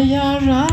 呀，然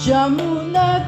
Jamuna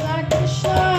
Krishna, Krishna Krishna,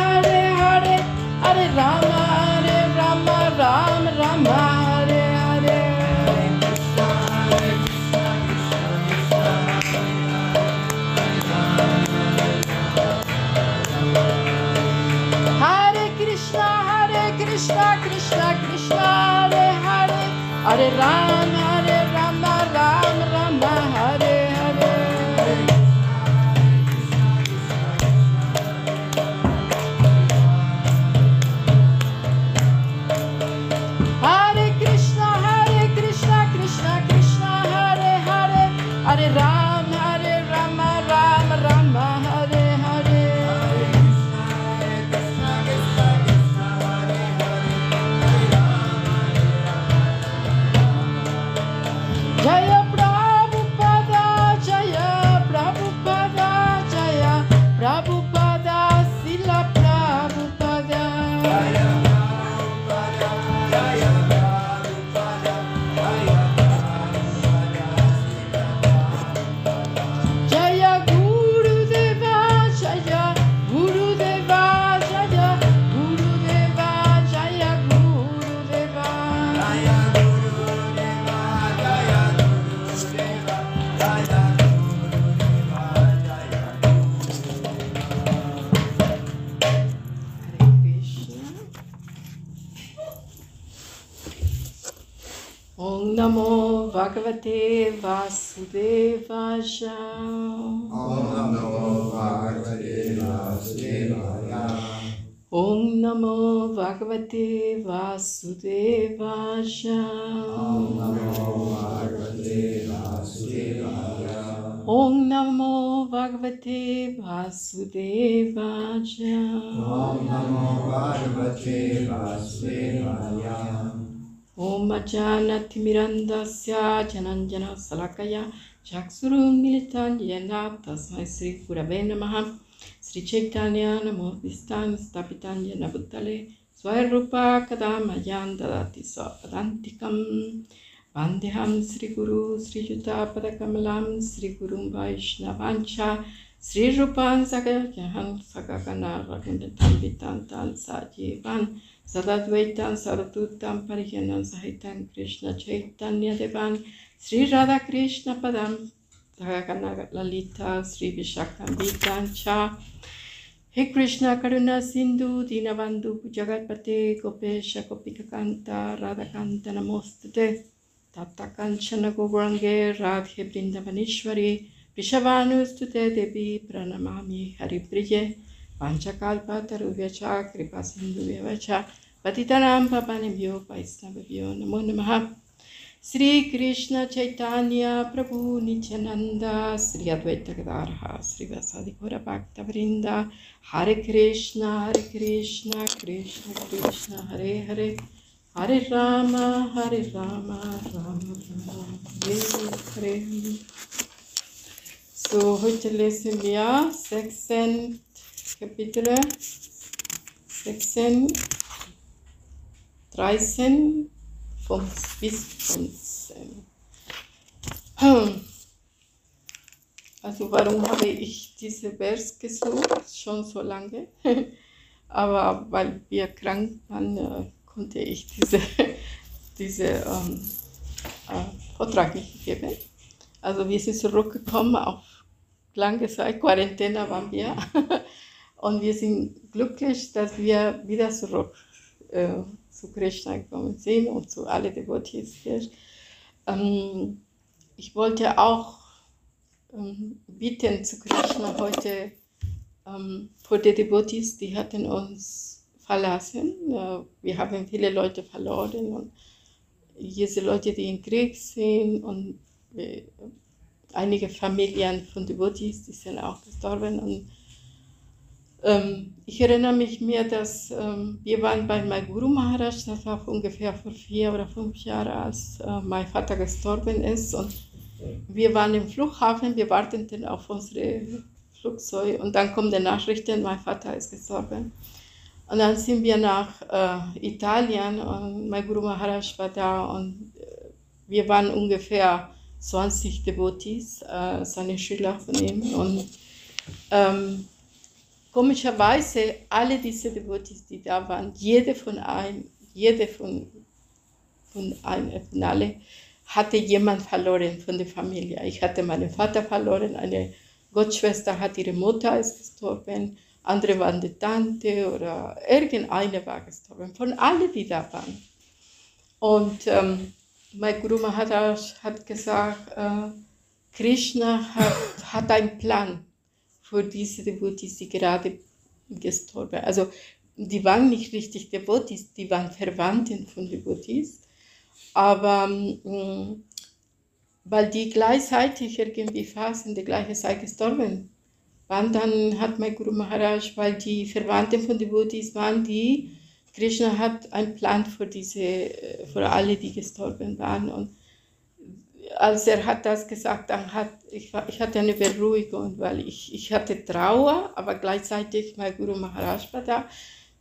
Vasudevaya. Om Namo Bhagavate Vasudevaya. Om Namo Bhagavate Vasudevaya. Om Namo Bhagavate Vasudevaya. Om Namo Bhagavate Vasudevaya. Om Namo Bhagavate Vasudevaya. ओम अजानतिमिरन्दस्या जनञ्जनशलाकया चक्षुरुन्मिलिताञ्जना तस्मै श्रीगुरवे नमः श्रीचैतन्या नमोदिस्तां स्थापिताञ्जनबुद्धले स्वरूपा कदा मयां ददाति स्वपदान्तिकं वन्द्यहं श्रीगुरु श्रीयुतापदकमलां श्रीगुरुं वैष्णवाञ्च श्रीरूपान् सकहं सदाद्वैतम सरदूतम परिजनम सहितं कृष्ण चैतन्य देवान श्री राधा कृष्ण पदम ललिता श्री विशाखान्वितांचा हे कृष्ण करुणा सिंधु दीनबंधु जगतपते गोपेश गोपिकांता राधाकांत नमोस्तुते तप्त कंचन राधे बृंदवनेश्वरी वृषभानुस्तुते देवी प्रणमा हरिप्रिय पाञ्चकाल्पातरुभ्य च कृपासिन्धुभ्यव च पतितनां पापानेभ्यो वैष्णवभ्यो नमो नमः। श्रीकृष्णचैतन्यप्रभु नित्यानन्द, श्री अद्वैतगदारः श्रीवसादिघोरपाक्तवृन्द हरे कृष्ण हरे कृष्ण कृष्ण कृष्ण, हरे हरे। हरे राम हरे राम राम राम, हरे Hare. So heute lesen wir 16 Kapitel, 16, 13 von, bis 15. Also warum habe ich diese Vers gesucht? Schon so lange. Aber weil wir krank waren, äh, konnte ich diese, diese ähm, äh, Vortrag nicht geben. Also wir sind zurückgekommen auf lange Zeit, Quarantäne waren wir. Und wir sind glücklich, dass wir wieder zurück äh, zu Krishna gekommen sind und zu allen Devotees hier. Ähm, ich wollte auch ähm, bitten zu Krishna heute ähm, für die Devotees, die hatten uns verlassen. Äh, wir haben viele Leute verloren und diese Leute, die im Krieg sind und äh, einige Familien von Devotees, die sind auch gestorben. Und ähm, ich erinnere mich mehr, dass ähm, wir waren bei meinem Guru Maharaj, das war ungefähr vor vier oder fünf Jahren, als äh, mein Vater gestorben ist. Und wir waren im Flughafen, wir warteten auf unsere Flugzeug und dann kommen die Nachrichten, mein Vater ist gestorben. Und dann sind wir nach äh, Italien und mein Guru Maharaj war da und äh, wir waren ungefähr 20 Devotees, äh, seine Schüler von ihm. Und ähm, komischerweise, alle diese Devotees, die da waren, jede von ein, jede von, von, ein, von alle hatte jemand verloren von der Familie. Ich hatte meinen Vater verloren, eine Gottschwester hat ihre Mutter ist gestorben, andere waren die Tante oder irgendeine war gestorben, von allen, die da waren. Und ähm, mein Guru Maharaj hat gesagt, äh, Krishna hat, hat einen Plan für diese Devotees, die gerade gestorben. Also die waren nicht richtig Devotees, die waren Verwandten von Devotees, aber mh, weil die gleichzeitig irgendwie fast in der gleichen Zeit gestorben waren, dann hat mein Guru Maharaj, weil die Verwandten von Devotees waren, die Krishna hat einen Plan für diese, für alle, die gestorben waren. Und als er hat das gesagt, dann hat ich, ich hatte eine Beruhigung, weil ich, ich hatte Trauer, aber gleichzeitig mein Guru Maharaj war da.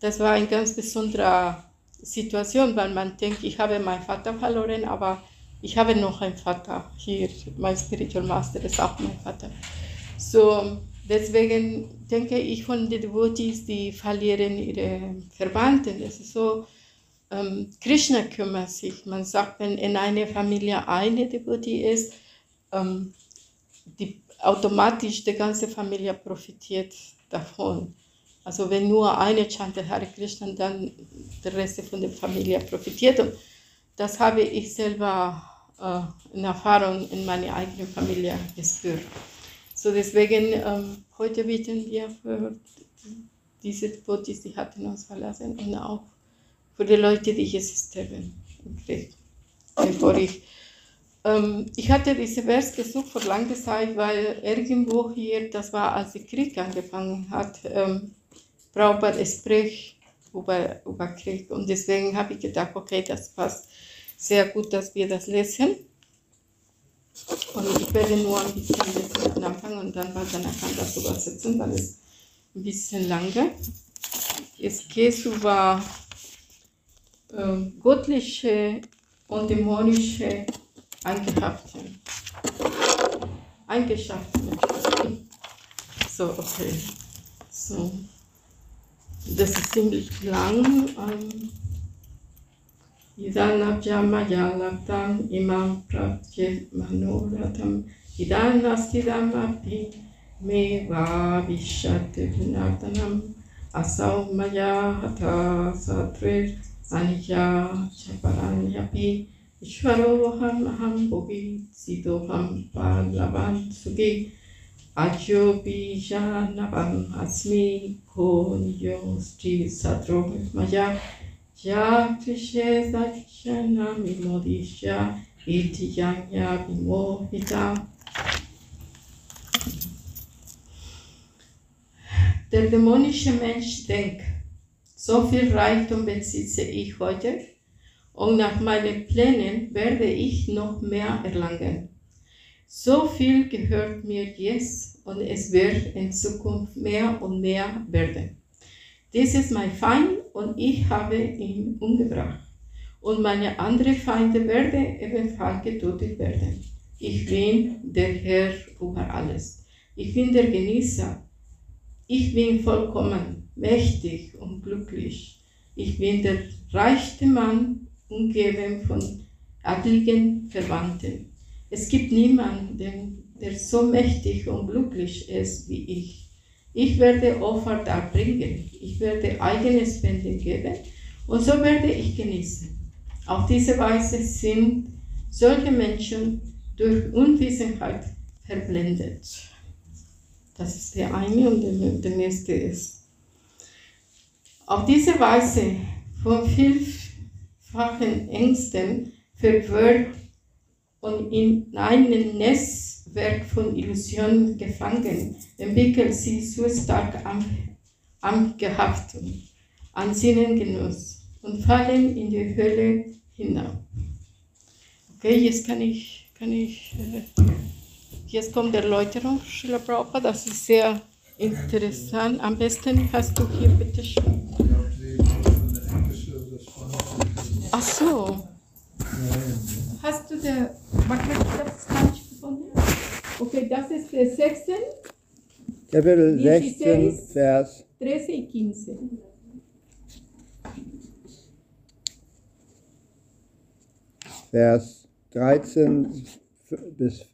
Das war eine ganz besondere Situation, weil man denkt, ich habe meinen Vater verloren, aber ich habe noch einen Vater hier. Mein Spiritual Master ist auch mein Vater. So, deswegen denke ich von den Devotees, die verlieren ihre Verwandten. Das ist so, ähm, Krishna kümmert sich. Man sagt, wenn in einer Familie eine Devotee ist, ähm, die, automatisch die ganze Familie profitiert davon. Also wenn nur eine chantet Hare Krishna, dann der Rest von der Familie profitiert. Und das habe ich selber äh, eine Erfahrung in meiner eigenen Familie gespürt. So deswegen, ähm, heute bitten wir für diese Tod, die hatten uns verlassen und auch für die Leute, die im Krieg. Bevor ich, ähm, ich hatte diese Vers gesucht vor langer Zeit, weil irgendwo hier, das war als der Krieg angefangen hat, ähm, Prabhupada spricht über, über Krieg und deswegen habe ich gedacht, okay, das passt sehr gut, dass wir das lesen. Und ich werde nur ein bisschen lesen am Anfang und dann weiter nachher das übersetzen, weil es ein bisschen lange. Es geht über göttliche und dämonische Eigenschaften. Eigenschaften. So, okay. So. Das ist ziemlich lang. Ähm, Idanabjama Jalaktam Imam Pratye Manoratam Idanastidamapi Me Vavishat Vinartanam Asau Maya Hata Satre Anya Chaparanyapi Ishvaroham Aham Bogi Sidoham Palavan Sugi Ajo Bijanavam Asmi Konyo Sti Sadro Maya Yakrishe Sakshana Mimodisha Itiyanya Vimohita. Der dämonische Mensch denkt, so viel Reichtum besitze ich heute und nach meinen Plänen werde ich noch mehr erlangen. So viel gehört mir jetzt und es wird in Zukunft mehr und mehr werden. Dies ist mein Feind und ich habe ihn umgebracht. Und meine anderen Feinde werden ebenfalls getötet werden. Ich bin der Herr über alles. Ich bin der Genießer. Ich bin vollkommen, mächtig und glücklich. Ich bin der reichste Mann, umgeben von adligen Verwandten. Es gibt niemanden, der so mächtig und glücklich ist wie ich. Ich werde Opfer darbringen. Ich werde eigenes Spenden geben und so werde ich genießen. Auf diese Weise sind solche Menschen durch Unwissenheit verblendet. Das ist der eine und der nächste ist. Auf diese Weise von vielfachen Ängsten verwirrt und in einem Netzwerk von Illusionen gefangen, entwickelt sie so stark am, am Gehaftung, an Sinnengenuss und fallen in die Hölle hinab. Okay, jetzt kann ich, kann ich, äh, jetzt kommt der Erläuterung, Srila Prabhupada, das ist sehr interessant. Am besten hast du hier bitte schon. Ach so. Hast du der Magnet das gar nicht gefunden? Okay, das ist der 16, Kapitel 16, 16, Vers 13 y 15. Vers 13 f- bis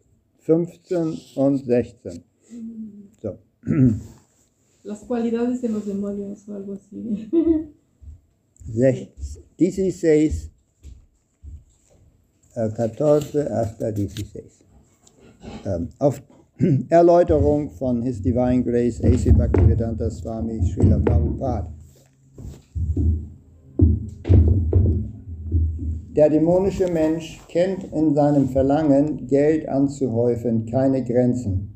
15 und 16. So. Las cualidades de los demonios o algo así. Sech- 16, äh, 14 hasta 16. Ähm, auf Erläuterung von His Divine Grace A.C. Bhaktivedanta Swami Srila Prabhupada. Der dämonische Mensch kennt in seinem Verlangen, Geld anzuhäufen, keine Grenzen.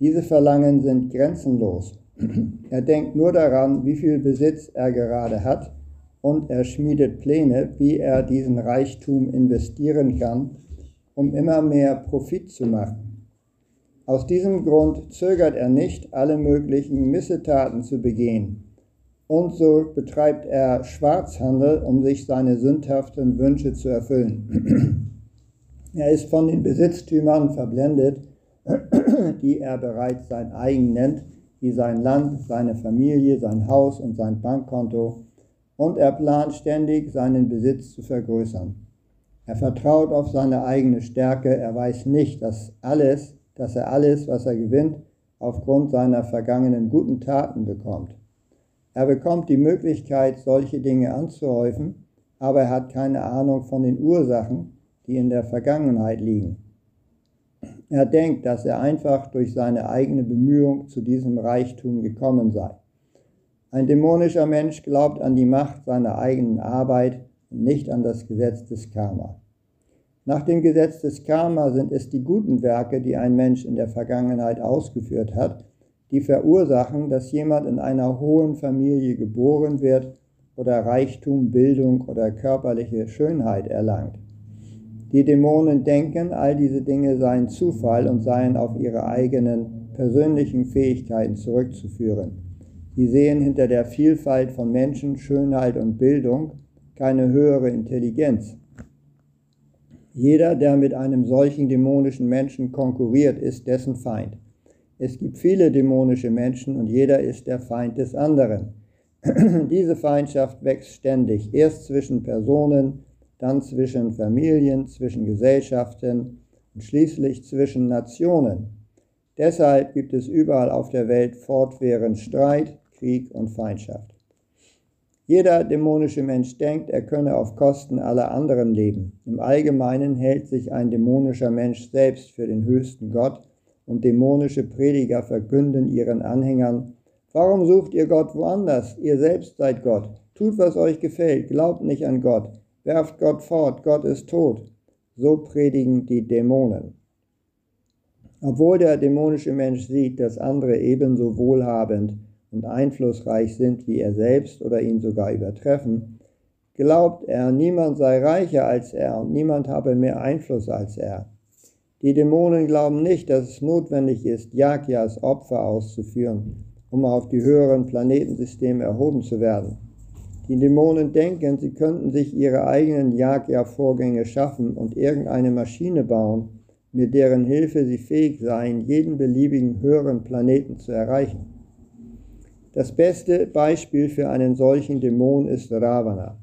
Diese Verlangen sind grenzenlos. Er denkt nur daran, wie viel Besitz er gerade hat und er schmiedet Pläne, wie er diesen Reichtum investieren kann, um immer mehr Profit zu machen. Aus diesem Grund zögert er nicht, alle möglichen Missetaten zu begehen. Und so betreibt er Schwarzhandel, um sich seine sündhaften Wünsche zu erfüllen. er ist von den Besitztümern verblendet, die er bereits sein eigen nennt, wie sein Land, seine Familie, sein Haus und sein Bankkonto, und er plant ständig, seinen Besitz zu vergrößern. Er vertraut auf seine eigene Stärke, er weiß nicht, dass alles, dass er alles, was er gewinnt, aufgrund seiner vergangenen guten Taten bekommt. Er bekommt die Möglichkeit, solche Dinge anzuhäufen, aber er hat keine Ahnung von den Ursachen, die in der Vergangenheit liegen. Er denkt, dass er einfach durch seine eigene Bemühung zu diesem Reichtum gekommen sei. Ein dämonischer Mensch glaubt an die Macht seiner eigenen Arbeit und nicht an das Gesetz des Karma. Nach dem Gesetz des Karma sind es die guten Werke, die ein Mensch in der Vergangenheit ausgeführt hat, die verursachen, dass jemand in einer hohen Familie geboren wird oder Reichtum, Bildung oder körperliche Schönheit erlangt. Die Dämonen denken, all diese Dinge seien Zufall und seien auf ihre eigenen persönlichen Fähigkeiten zurückzuführen. Sie sehen hinter der Vielfalt von Menschen, Schönheit und Bildung keine höhere Intelligenz. Jeder, der mit einem solchen dämonischen Menschen konkurriert, ist dessen Feind. Es gibt viele dämonische Menschen und jeder ist der Feind des anderen. Diese Feindschaft wächst ständig, erst zwischen Personen, dann zwischen Familien, zwischen Gesellschaften und schließlich zwischen Nationen. Deshalb gibt es überall auf der Welt fortwährend Streit, Krieg und Feindschaft. Jeder dämonische Mensch denkt, er könne auf Kosten aller anderen leben. Im Allgemeinen hält sich ein dämonischer Mensch selbst für den höchsten Gott und dämonische Prediger verkünden ihren Anhängern, warum sucht ihr Gott woanders? Ihr selbst seid Gott. Tut, was euch gefällt, glaubt nicht an Gott, werft Gott fort, Gott ist tot. So predigen die Dämonen. Obwohl der dämonische Mensch sieht, dass andere ebenso wohlhabend und einflussreich sind wie er selbst oder ihn sogar übertreffen, glaubt er, niemand sei reicher als er und niemand habe mehr Einfluss als er. Die Dämonen glauben nicht, dass es notwendig ist, Yakyas Opfer auszuführen, um auf die höheren Planetensysteme erhoben zu werden. Die Dämonen denken, sie könnten sich ihre eigenen Yakya-Vorgänge schaffen und irgendeine Maschine bauen, mit deren Hilfe sie fähig seien, jeden beliebigen höheren Planeten zu erreichen. Das beste Beispiel für einen solchen Dämon ist Ravana.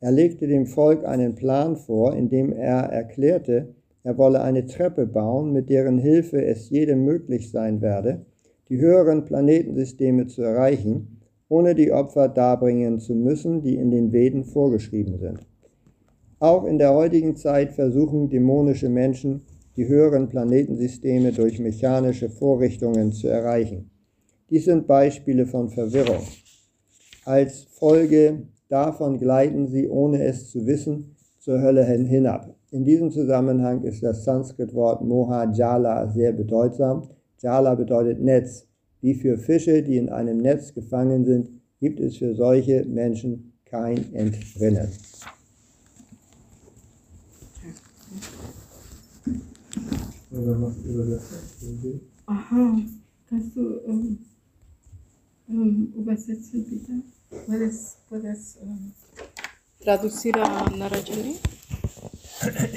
Er legte dem Volk einen Plan vor, in dem er erklärte, er wolle eine Treppe bauen, mit deren Hilfe es jedem möglich sein werde, die höheren Planetensysteme zu erreichen, ohne die Opfer darbringen zu müssen, die in den Veden vorgeschrieben sind. Auch in der heutigen Zeit versuchen dämonische Menschen, die höheren Planetensysteme durch mechanische Vorrichtungen zu erreichen. Dies sind Beispiele von Verwirrung. Als Folge davon gleiten sie, ohne es zu wissen, zur Hölle hinab. In diesem Zusammenhang ist das Sanskrit-Wort Moha Jala sehr bedeutsam. Jala bedeutet Netz. Wie für Fische, die in einem Netz gefangen sind, gibt es für solche Menschen kein Entrinnen. Aha, kannst du ähm, ähm, übersetzen bitte? ¿Puedes, puedes ähm, traducir a Narajani?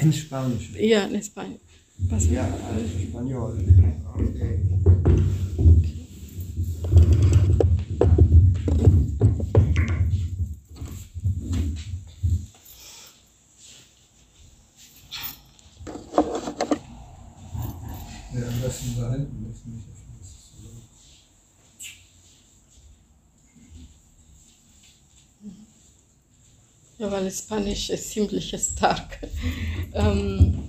In Spanisch. Ja, en español. Pasa. Ja, en Español. Okay. Ja, weil Spanisch ist ziemlich stark. Ähm,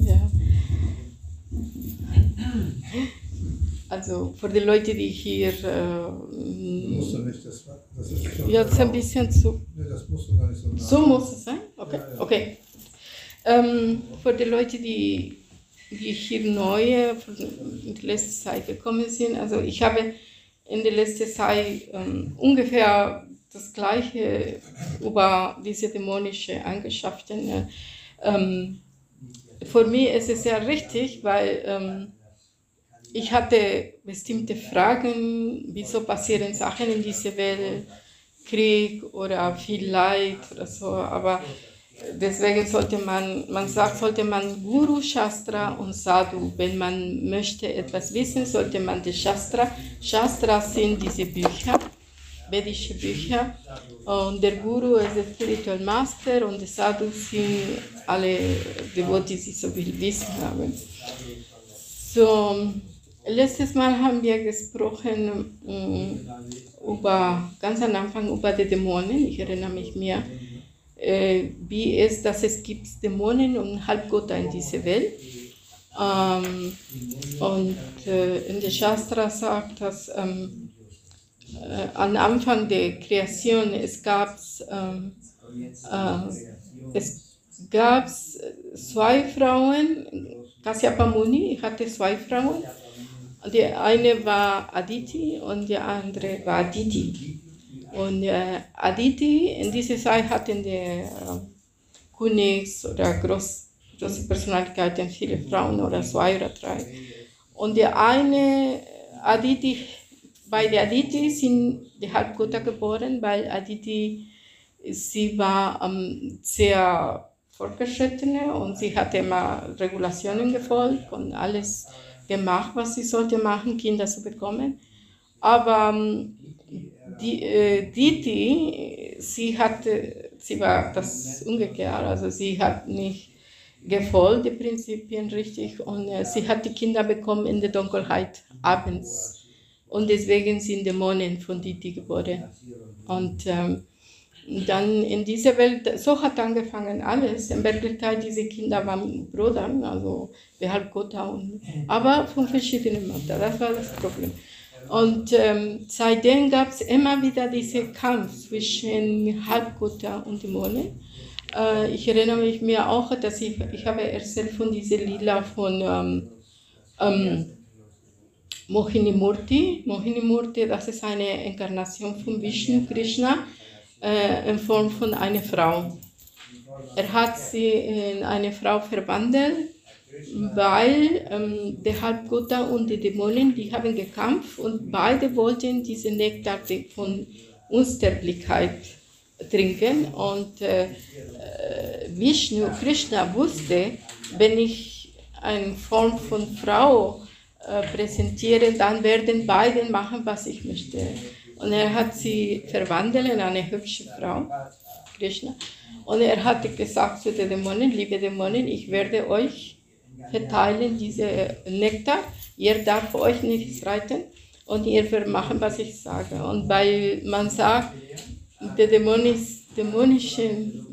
ja. Also für die Leute, die hier. Musst du nicht, das, war- das ist schon. ja, das ist ein bisschen zu. Nee, das musst du gar nicht so nah. So muss es sein? Okay. Ja, ja. okay. Ähm, für die Leute, die, die hier neu in die letzte Zeit gekommen sind, also ich habe in der letzten Zeit ähm, ungefähr das Gleiche über diese dämonische Eigenschaften. Äh, ähm, für mich ist es sehr richtig, weil ähm, ich hatte bestimmte Fragen, wieso passieren Sachen in dieser Welt, Krieg oder viel Leid oder so, aber deswegen sollte man, man sagt, sollte man Guru, Shastra und Sadhu, wenn man möchte etwas wissen, sollte man die Shastra, Shastra sind diese Bücher, vedische Bücher und der Guru ist der Spiritual Master und die Sadhu sind alle Devotees, die so viel Wissen haben. So, letztes Mal haben wir gesprochen mm, über, ganz am Anfang über die Dämonen, ich erinnere mich mehr. äh, wie es, dass es gibt Dämonen und Halbgötter in dieser Welt. Ähm, und äh, in der Shastra sagt, dass ähm, äh, am Anfang der Kreation es gab ähm, äh, es gab zwei Frauen, Kasyapa Muni hatte zwei Frauen. Die eine war Aditi und die andere war Aditi. Und äh, Aditi in dieser Zeit hatten die äh, Königs oder groß, große Personalitäten, viele Frauen oder zwei oder drei. Und die eine Aditi, bei der Aditi sind die Halbgötter geboren, weil Aditi, sie war ähm, sehr fortgeschrittene und sie hatte immer Regulationen gefolgt und alles gemacht, was sie sollte machen, Kinder zu bekommen. Aber ähm, die, äh, Diti, sie hatte, sie war das umgekehrt, also sie hat nicht gefolgt die Prinzipien richtig. Und äh, sie hat die Kinder bekommen in der Dunkelheit abends und deswegen sind Dämonen von Diti geboren. Und ähm, dann in dieser Welt, so hat angefangen alles. In Wirklichkeit, diese Kinder waren Brüder, also wir Halbgötter, und, aber von verschiedenen Müttern, das war das Problem. Und ähm, seitdem gab es immer wieder diesen Kampf zwischen Halbgötter und Dämonen. Äh, ich erinnere mich mir auch, dass ich, ich habe erzählt von dieser Lila von ähm, ähm, Mohini Murti. Mohini Murti, das ist eine Inkarnation von Vishnu Krishna äh, in Form von einer Frau. Er hat sie in eine Frau verwandelt, weil ähm, der Halbgötter und die Dämonen, die haben gekämpft und beide wollten diesen Nektar von Unsterblichkeit trinken. Und äh, äh, Vishnu, Krishna wusste, wenn ich eine Form von Frau äh, präsentiere, dann werden beide machen, was ich möchte. Und er hat sie verwandelt in eine hübsche Frau, Krishna. Und er hat gesagt zu den Dämonen, liebe Dämonen, ich werde euch verteilen diese Nektar. Ihr darf euch nicht streiten und ihr werdet machen, was ich sage. Und weil man sagt, die Dämonis, dämonischen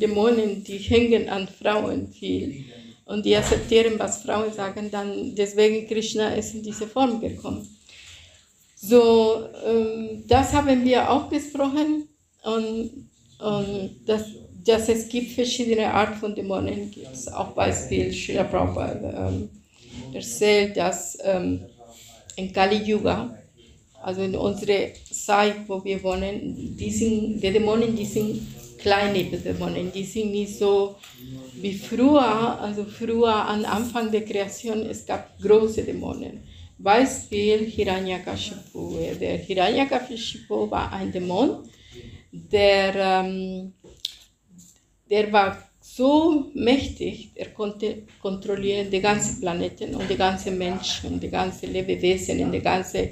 Dämonen, die hängen an Frauen viel und die akzeptieren, was Frauen sagen, dann deswegen Krishna ist in diese Form gekommen. So, ähm, das haben wir auch besprochen und, und das, dass es gibt verschiedene Arten von Dämonen. Gibt auch Beispiel, Srila Prabhupada ähm, erzählt, dass ähm, in Kali Yuga, also in unserer Zeit, wo wir wohnen, die, sind, die Dämonen, die sind kleine Dämonen, die sind nicht so wie früher, also früher am Anfang der Kreation, es gab große Dämonen. Beispiel Hiranyakashipu. Der Hiranyakashipu war ein Dämon, der, ähm, der war so mächtig, er konnte kontrollieren die ganzen Planeten und die ganzen Menschen, die ganzen Lebewesen in der ganzen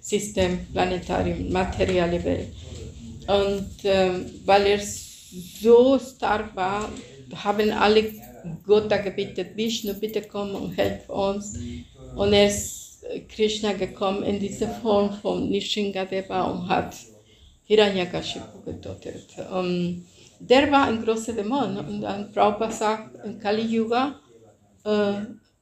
System, Planetarium, materielle Welt. Und ähm, weil er so stark war, haben alle Götter gebetet, Vishnu, bitte komm und helf uns. Und er ist Krishna gekommen in diese Form von Nishingadeva und hat Hiranyakashipu getötet. Um, der war ein großer Dämon und dann Prabhupada sagt in Kali Yuga, äh,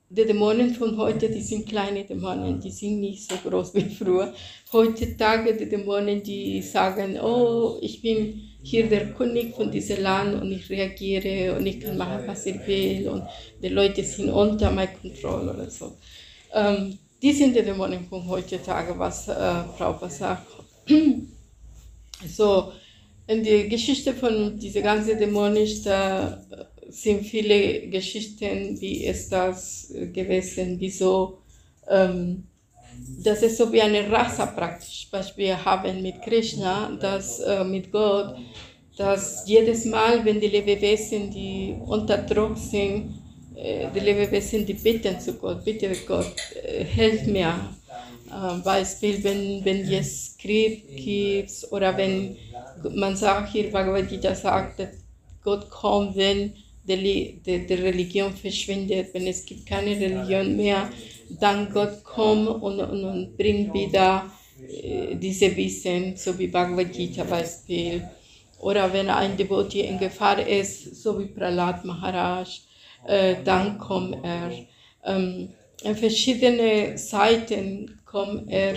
die Dämonen von heute, die sind kleine Dämonen, die sind nicht so groß wie früher. Heutzutage die Dämonen, die sagen, oh, ich bin hier der König von diesem Land und ich reagiere und ich kann machen, was ich will und die Leute sind unter meiner Kontrolle oder so. Ähm, die sind die Dämonen von heutzutage, was äh, Frau sagt. so, in der Geschichte von dieser ganzen Dämonisch, da sind viele Geschichten, wie ist das gewesen, wieso, ähm, das ist so wie eine Rasse praktisch, was wir haben mit Krishna, das äh, mit Gott, dass jedes Mal, wenn die Lebewesen, die unter Druck sind, äh, die Lebewesen, die bitten zu Gott, bitte Gott, äh, helf mir. Äh, Beispiel, wenn, wenn es Krieg gibt oder wenn man sagt, hier Bhagavad Gita sagt, dass Gott kommt, wenn die, die, die Religion verschwindet, wenn es gibt keine Religion mehr, dann Gott kommt und, und, und bringt wieder äh, diese Wissen, so wie Bhagavad Gita Beispiel. oder wenn ein Devotee in Gefahr ist, so wie Pralat Maharaj, äh, dann kommt er. Ähm, in verschiedene Seiten kommt er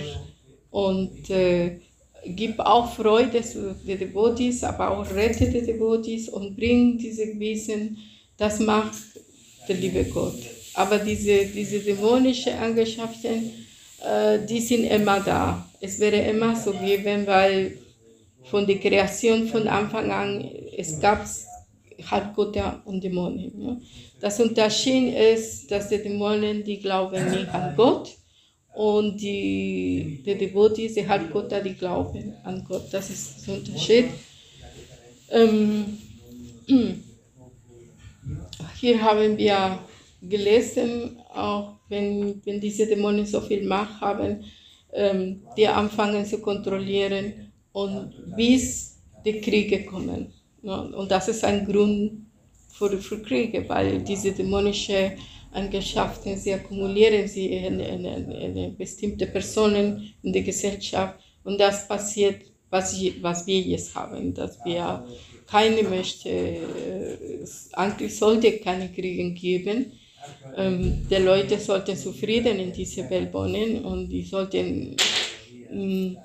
und äh, gibt auch Freude zu den Devotees, aber auch rettet die Devotees und bringt diese Wissen. Das macht der liebe Gott. Aber diese, diese dämonischen Eigenschaften, äh, die sind immer da. Es wäre immer so geben, weil von der Kreation von Anfang an, es gab Halbgötter und Dämonen. Ja. Das Unterschied ist, dass die Dämonen, die glauben nicht an Gott und die, die Devotees, die Halbgötter, die glauben an Gott. Das ist der Unterschied. Ähm, hier haben wir gelesen, auch wenn, wenn diese Dämonen so viel Macht haben, ähm, die anfangen zu kontrollieren und bis die Kriege kommen. Und das ist ein Grund für, für Kriege, weil diese dämonischen Eigenschaften, sie akkumulieren sie in, in, in, bestimmte Personen in der Gesellschaft und das passiert, was, was wir jetzt haben, dass wir keine möchte, äh, eigentlich sollte keine Kriege geben. Ähm, die Leute sollten zufrieden in dieser Welt wohnen und die sollten mh,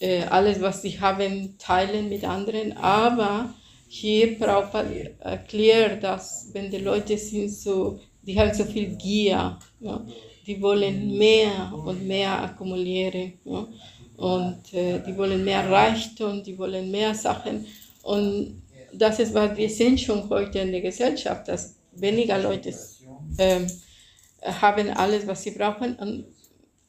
äh, alles, was sie haben, teilen mit anderen. Aber hier braucht man erklärt, dass wenn die Leute sind so, die haben so viel Gier, ja, die wollen mehr und mehr akkumulieren ja, und äh, die wollen mehr Reichtum, die wollen mehr Sachen und das ist was wir sehen schon heute in der Gesellschaft, dass weniger Leute äh, haben alles, was sie brauchen und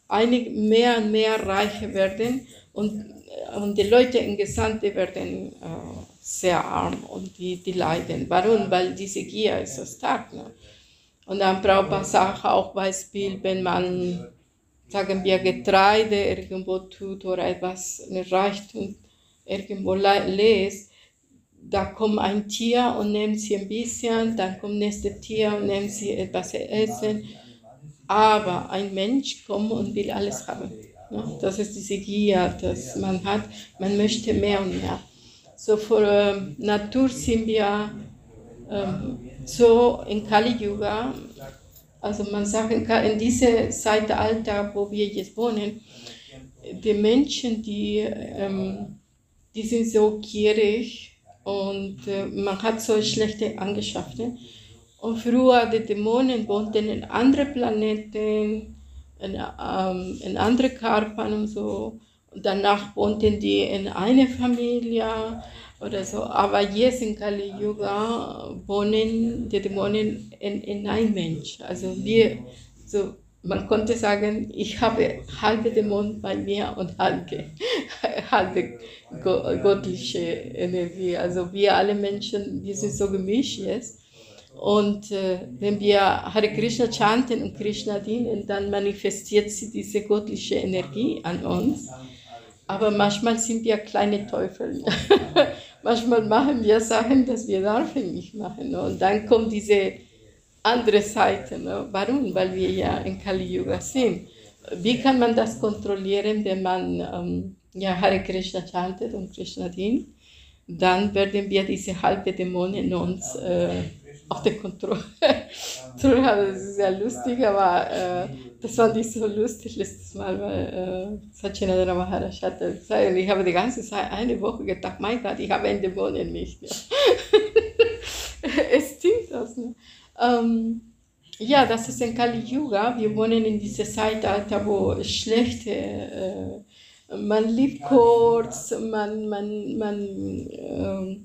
einig mehr und mehr Reiche werden und, äh, und die Leute im Gesamten werden äh, sehr arm und die, die leiden. Warum? Weil diese Gier ist so stark. Ne? Und dann braucht man Sachen auch Beispiel, wenn man, sagen wir, Getreide irgendwo tut oder etwas, eine Reichtum irgendwo lässt, da kommt ein Tier und nimmt sie ein bisschen, dann kommt nächste Tier und nimmt sie etwas essen. Aber ein Mensch kommt und will alles haben. Ne? Das ist diese Gier, dass man hat, man möchte mehr und mehr. So für ähm, Natur sind wir so in Kali Yuga, also man sagt in diesem Zeitalter, wo wir jetzt wohnen, die Menschen, die, ähm, die sind so gierig und äh, man hat so schlechte Eigenschaften. Und früher die Dämonen wohnten in anderen Planeten, in, ähm, in anderen Körpern und so. Und danach wohnten die in einer Familie oder so. Aber jetzt in Kali Yuga wohnen die Dämonen in, in einem Mensch. Also wir, so, man konnte sagen, ich habe halbe Dämonen bei mir und halbe, halbe göttliche Energie. Also wir alle Menschen, wir sind so gemischt jetzt. Und äh, wenn wir Hare Krishna chanten und Krishna dienen, dann manifestiert sie diese göttliche Energie an uns. Aber manchmal sind wir kleine Teufel. manchmal machen wir Sachen, die wir nicht machen. Und dann kommt diese andere Seite. Ne? Warum? Weil wir ja in Kali Yuga sind. Wie kann man das kontrollieren, wenn man ähm, ja, Hare Krishna chantet und Krishna dient? Dann werden wir diese halbe Dämonen in uns äh, auf der Kontrolle. das ist sehr lustig, aber äh, das fand ich so lustig letztes Mal, weil äh, Sachinadana Maharaj hat gesagt, und ich habe die ganze Zeit eine Woche gedacht, mein Gott, ich habe einen Dämon in mich. Ja. es stimmt das. Ne? Ähm, ja, das ist in Kali Yuga. Wir wohnen in diesem Zeitalter, wo schlechte, äh, man liebt kurz, man, man, man, äh,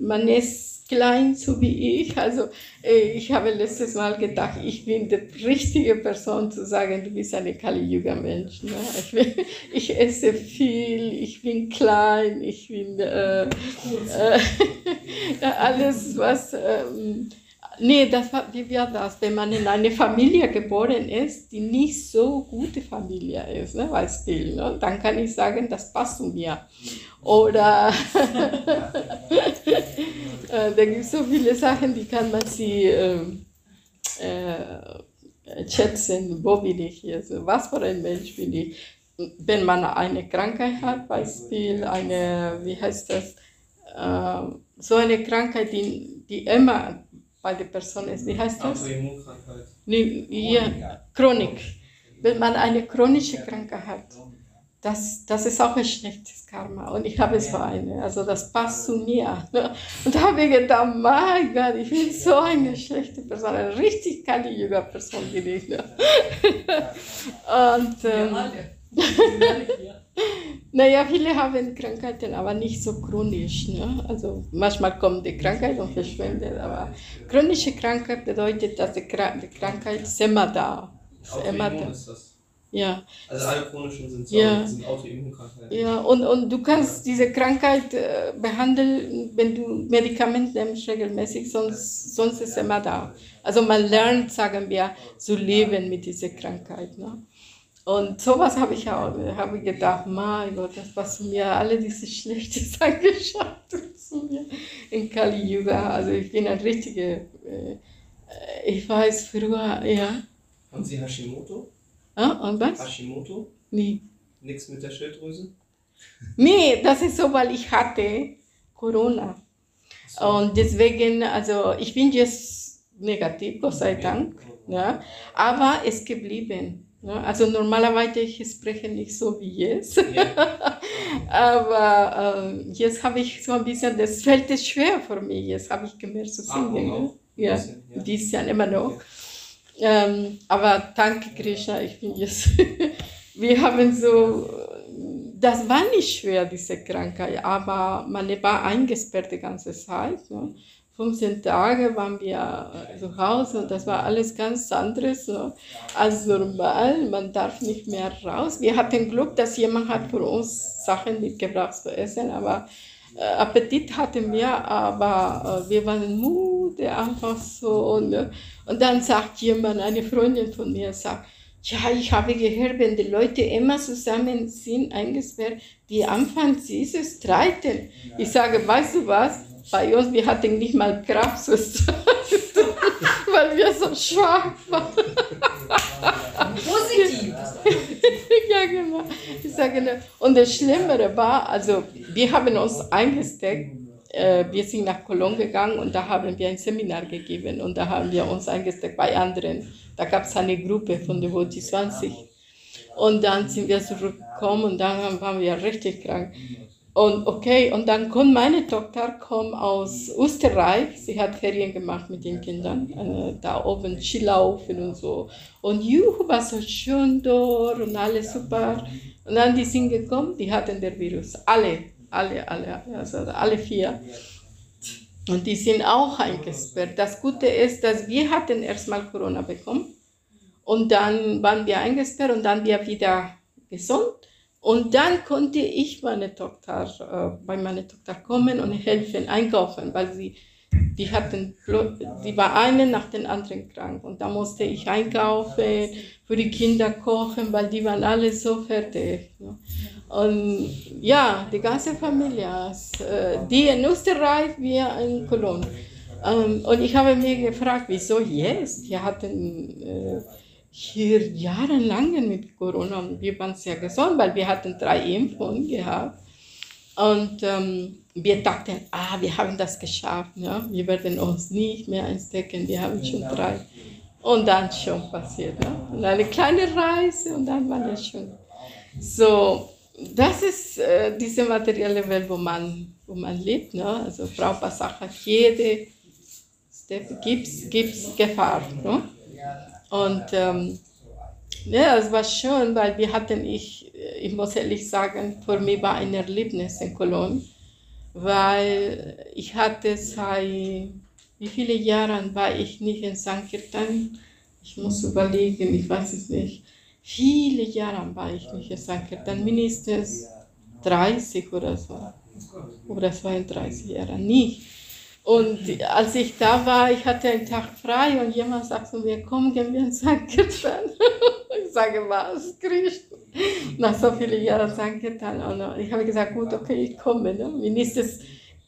man ist klein, so wie ich. Also äh, ich habe letztes Mal gedacht, ich bin die richtige Person zu sagen, du bist eine Kali-Yuga-Mensch. Ne? Ich, ich, esse viel, ich bin klein, ich bin äh, äh, alles, was... Ähm, Nee, das war, wie war das, wenn man in eine Familie geboren ist, die nicht so gute Familie ist, ne, Beispiel, ne? dann kann ich sagen, das passt zu mir. Oder äh, da gibt es so viele Sachen, die kann man sie äh, äh, schätzen, wo bin ich jetzt, was für ein Mensch bin ich. Wenn man eine Krankheit hat, Beispiel, eine, wie heißt das, äh, so eine Krankheit, die, die immer bei der Person ist. Wie heißt das? Autoimmunkrankheit. Nee, ja, Chronik. Wenn man eine chronische Krankheit hat, das, das ist auch ein schlechtes Karma. Und ich habe so eine. Also das passt zu mir. Und da habe ich gedacht, mein Gott, ich bin so eine schlechte Person. Eine richtig keine Yoga-Person bin ich. Ne? Und ähm, naja, viele haben Krankheiten, aber nicht so chronisch. Ne? Also manchmal kommt die Krankheit und verschwindet. Aber chronische Krankheit bedeutet, dass die, Kra die Krankheit ist immer da. Ist immer Autoimmun da. ist das. Ja. Also alle chronischen sind, so, Ja. sind Autoimmunkrankheiten. Ja, und, und du kannst diese Krankheit äh, behandeln, wenn du Medikamente nimmst regelmäßig, sonst, sonst ist es immer da. Also man lernt, sagen wir, zu leben mit dieser Krankheit. Ne? Und sowas habe ich auch, habe ich gedacht, mein Gott, das was mir alle diese Schlechtes angeschaut zu mir in Kali Yuga. Also ich bin ein richtiger, äh, ich weiß früher, ja. Haben Sie Hashimoto? Ah, und was? Hashimoto? Nee. Nichts mit der Schilddrüse? Nee, das ist so, weil ich hatte Corona. Und deswegen, also ich bin jetzt negativ, Gott sei Dank. Ja, aber es geblieben. Also normalerweise ich spreche nicht so wie jetzt. Ja. aber äh, jetzt habe ich so ein bisschen, das fällt es schwer für mich. Jetzt habe ich gemerkt zu Ah, singen. ne? noch? Ja, Bisschen, ja. dieses Jahr immer noch. Ähm, aber danke Krishna, ich bin jetzt, wir haben so, das war nicht schwer, diese Krankheit, aber man war eingesperrt die ganze Zeit. Ne? 15 Tage waren wir äh, zu Hause und das war alles ganz anderes so, als normal. Man darf nicht mehr raus. Wir hatten Glück, dass jemand hat für uns Sachen mitgebracht zu essen, aber äh, Appetit hatten wir, aber äh, wir waren müde, einfach so. Ne? Und dann sagt jemand, eine Freundin von mir sagt, ja, ich habe gehört, wenn die Leute immer zusammen sind, eingesperrt, die anfangen, sie zu streiten. Ich sage, weißt du was? Bei uns, wir hatten nicht mal Kraft weil wir so schwach waren. Positiv. ja, genau. Ich sage, ne. Und das Schlimmere war, also wir haben uns eingesteckt. Äh, wir sind nach Cologne gegangen und da haben wir ein Seminar gegeben und da haben wir uns eingesteckt bei anderen. Da gab es eine Gruppe von Devoti 20. Und dann sind wir zurückgekommen und dann waren wir richtig krank. Und okay, und dann kommt meine Tochter kommt aus Österreich. Sie hat Ferien gemacht mit den Kindern. Äh, da oben Skilaufen und so. Und juhu, war so schön dort und alles super. Und dann die sind gekommen, die hatten den Virus. Alle, alle, alle, also alle vier. Und die sind auch eingesperrt. Das Gute ist, dass wir hatten erstmal Corona bekommen. Und dann waren wir eingesperrt und dann wir wieder gesund. Und dann konnte ich meine Tochter, äh, bei meiner Tochter kommen und helfen, einkaufen, weil sie, die hatten, die war eine nach den anderen krank. Und da musste ich einkaufen, für die Kinder kochen, weil die waren alle so fertig. Ne? Und ja, die ganze Familie, äh, die in Österreich, wir in Cologne. Ähm, und ich habe mich gefragt, wieso jetzt? Wir hatten äh, hier jahrelang mit Corona und wir waren sehr gesund, weil wir hatten drei Impfungen gehabt. Und ähm, wir dachten, ah, wir haben das geschafft, ja? wir werden uns nicht mehr einstecken, wir haben schon drei. Und dann schon passiert. Ne? Und eine kleine Reise und dann war das schon. So, das ist äh, diese materielle Welt, wo man, wo man lebt. Ne? Also Frau Passach hat jede Step, gibt's, gibt's Gefahr. Ne? Und ähm, ja, es war schön, weil wir hatten, ich, ich muss ehrlich sagen, für mich war ein Erlebnis in Cologne, weil ich hatte seit, wie viele Jahren war ich nicht in Sankirtan? Ich muss überlegen, ich weiß es nicht. Viele Jahre war ich nicht in Sankirtan, mindestens 30 oder so. Oder 32 Jahre, nicht. Und als ich da war, ich hatte einen Tag frei und jemand sagt zu mir, komm, gehen wir in Sankirtan. ich sage, was, Christ? Nach so vielen Jahren Sankirtan. Und ich habe gesagt, gut, okay, ich komme. Ne? Mindestens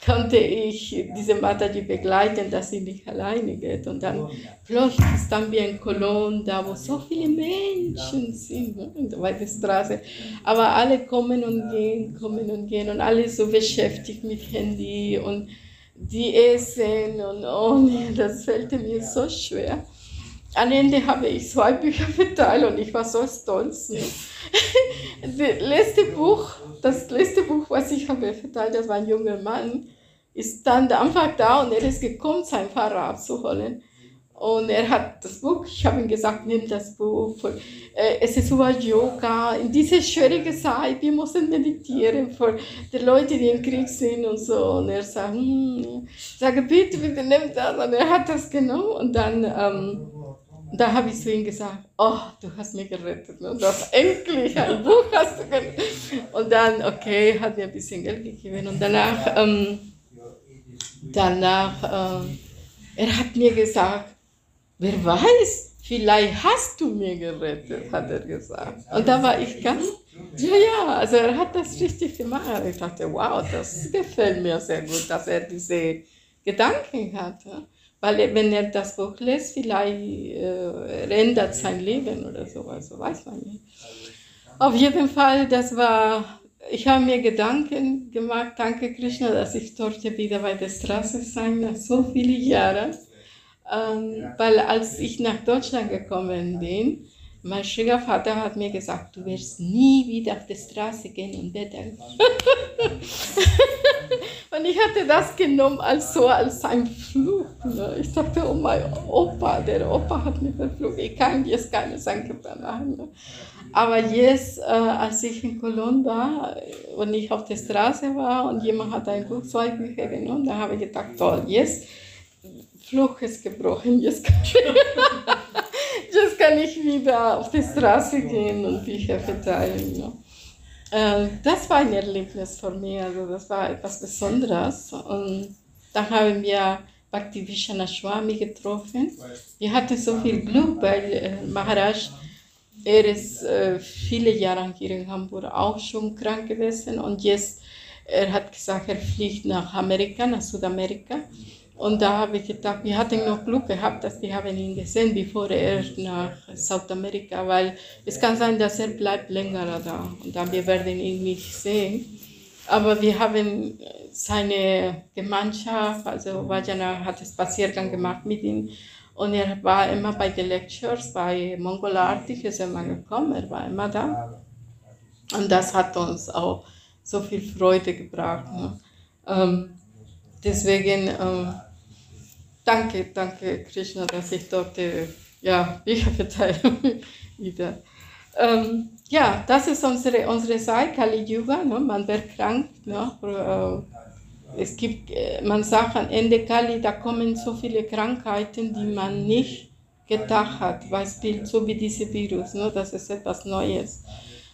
konnte ich diese Mataji begleiten, dass sie nicht alleine geht. Und dann plötzlich standen wir in Cologne, da wo so viele Menschen sind, ne, in der weiten Straße. Aber alle kommen und gehen, kommen und gehen und alle so beschäftigt mit Handy und die essen und oh nee, das fällt mir so schwer. Am Ende habe ich zwei Bücher verteilt und ich war so stolz. Ne? Das letzte Buch, das letzte Buch, was ich habe verteilt, das war ein junger Mann, ist dann einfach da und er ist gekommen, sein Fahrrad abzuholen. Und er hat das Buch, ich habe ihm gesagt, nimm das Buch. Äh, es ist über Yoga. In dieser schwierigen Zeit, wir müssen meditieren für die Leute, die im Krieg sind und so. Und er sagt, hm. sage, bitte, bitte nimm das. Und er hat das genommen. Und dann, ähm, da habe ich zu ihm gesagt, oh, du hast mich gerettet. Und das endlich ein Buch hast du gerettet. Und dann, okay, hat mir ein bisschen Geld gegeben. Und danach, ähm, danach, ähm, er hat mir gesagt, wer weiß, vielleicht hast du mir gerettet, hat er gesagt. Und da war ich ganz, ja, ja, also er hat das richtig gemacht. Ich dachte, wow, das gefällt mir sehr gut, dass er diese Gedanken hat. Weil wenn er das Buch liest, vielleicht äh, ändert sein Leben oder so, also weiß man nicht. Auf jeden Fall, das war, ich habe mir Gedanken gemacht, danke Krishna, dass ich dort wieder bei der Straße sein, nach so vielen Jahren. Ähm, weil als ich nach Deutschland gekommen bin, mein Schwiegervater hat mir gesagt, du wirst nie wieder auf die Straße gehen und betteln. und ich hatte das genommen als so als ein Fluch. Ne? Ich dachte, oh mein Opa, der Opa hat mich verflucht. Ich kann jetzt keine Sankirtan machen. Ne? Aber jetzt, äh, als ich in Cologne war und ich auf der Straße war und jemand hat ein Buch, zwei Bücher genommen, da habe ich gedacht, toll, jetzt Fluch ist gebrochen, jetzt kann, ich, jetzt kann ich wieder auf die Straße gehen und Bücher verteilen. Ja. Äh, das war ein Erlebnis für mich, also das war etwas Besonderes. Und dann haben wir Bhakti Vishana Swami getroffen. Wir hatten so viel Glück, weil äh, Maharaj, er ist äh, viele Jahre hier in Hamburg auch schon krank gewesen und jetzt, er hat gesagt, er fliegt nach Amerika, nach Südamerika. Und da habe ich gedacht, wir hatten noch Glück gehabt, dass wir haben ihn gesehen, bevor er nach Südamerika, weil es kann sein, dass er bleibt länger da und dann wir werden ihn nicht sehen. Aber wir haben seine Gemeinschaft, also Vajana hat Spaziergang gemacht mit ihm und er war immer bei den Lectures, bei Mongolartig ist er immer gekommen, er war immer da. Und das hat uns auch so viel Freude gebracht. Ne? Ähm, deswegen, ähm, danke, danke Krishna, dass ich dort äh, ja, Bücher verteile wieder. Ähm, ja, das ist unsere, unsere Zeit, Kali Yuga, ne? man wird krank. Ne? Äh, es gibt, äh, man sagt am Ende Kali, da kommen so viele Krankheiten, die man nicht gedacht hat, Beispiel so wie diese Virus, ne? das ist etwas Neues.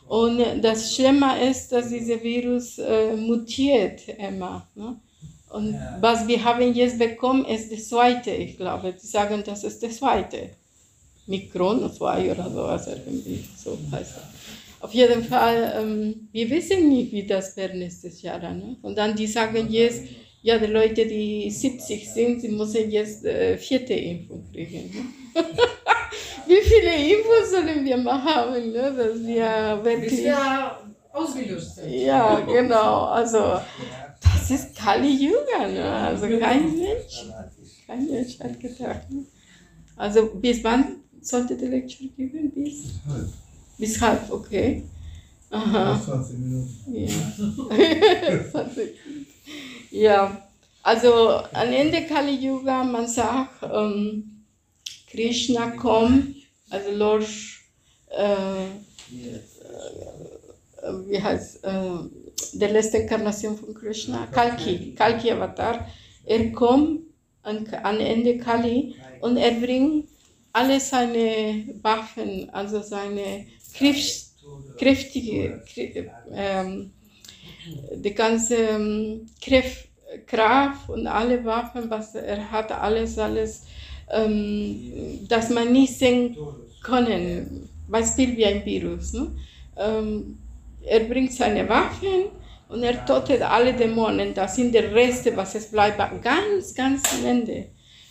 Und das Schlimme ist, dass dieser Virus äh, mutiert immer. Ne? Und was wir haben jetzt bekommen, ist das zweite, ich glaube. Die sagen, das ist das zweite. Mikron 2 oder sowas irgendwie, so heißt das. Auf jeden Fall, ähm, wir wissen nicht, wie das wird nächstes Jahr. Ne? Und dann die sagen jetzt, ja, die Leute, die 70 sind, sie müssen jetzt äh, vierte Impfung kriegen. Ne? wie viele Impfungen sollen wir mal haben, ne? dass wir wirklich... Bis wir ausgelöst sind. Ja, genau. Also das ist Kali Yuga, ne? also kein Mensch, kein Mensch hat gedacht. Ne? Also bis wann sollte die Lecture geben? Bis halb. Bis halb, okay. Aha. 20 Minuten. Ja. 20. ja, also am Ende Kali Yuga, man sagt, ähm, Krishna kommt, also Lord, äh, äh, wie heißt, äh, der letzte Inkarnation von Krishna, Kalki, Kalki Avatar. Er kommt an, an Ende Kali und er bringt alle seine Waffen, also seine Kraft, kräftige, ähm, die ganze ähm, Kraft, Kraft und alle Waffen, was er hat, alles, alles, ähm, dass man nicht sehen können. Beispiel wie ein Virus. Ne? Ähm, er bringt seine Waffen Und er tötet alle Dämonen. Das sind die Reste, was es bleibt. Ganz, ganz am Ende.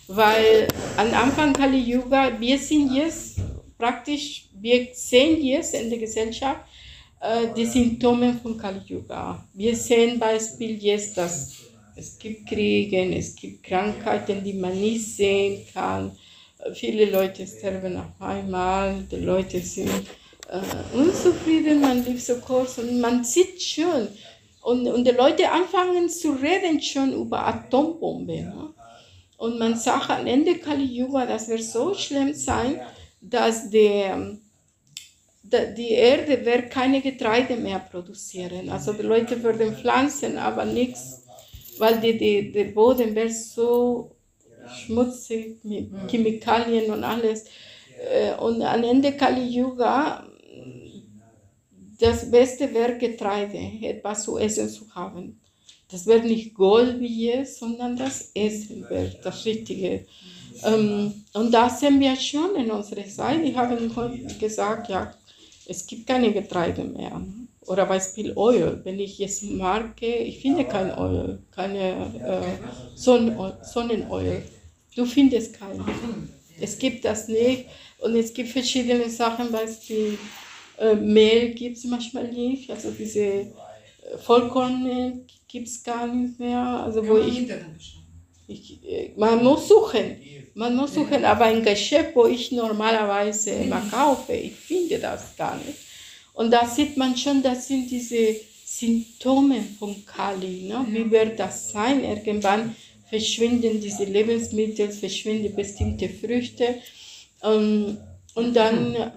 Weil am Anfang Kali Yuga, wir sind jetzt praktisch, wir sehen jetzt in der Gesellschaft äh, die Symptome von Kali Yuga. Wir sehen Beispiel jetzt, dass es gibt Kriege, es gibt Krankheiten, die man nicht sehen kann. Viele Leute sterben auf einmal, die Leute sind äh, unzufrieden, man lebt so kurz und man sieht schon. Und, und die Leute anfangen zu reden schon über Atombombe. Ne? Und man sagt am Ende Kali Yuga, das wird so schlimm sein, dass der, die Erde wird keine Getreide mehr produzieren. Also die Leute würden pflanzen, aber nichts, weil die, die, der Boden wird so schmutzig mit Chemikalien und alles. Äh, und am Ende Kali Yuga, das Beste wäre Getreide, etwas zu essen zu haben. Das wird nicht Gold wie jetzt, sondern das Essen wird das Richtige. Ähm, und das sehen wir schon in unserer Zeit. Die haben gesagt, ja, es gibt keine Getreide mehr. Oder Beispiel Öl. Wenn ich jetzt marke, ich finde kein Öl, keine äh, Sonnenöl. Du findest keinen. Es gibt das nicht. Und es gibt verschiedene Sachen, Beispiel äh, Mehl gibt es manchmal nicht. Also diese äh, Vollkorn gibt es gar nicht mehr. Also wo ich, ich, äh, man muss suchen. Man muss suchen, aber ein Geschäft, wo ich normalerweise immer kaufe, ich finde das gar nicht. Und da sieht man schon, das sind diese Symptome von Kali. Ne? Wie wird das sein? Irgendwann verschwinden diese Lebensmittel, verschwinden bestimmte Früchte. Ähm, und dann, äh,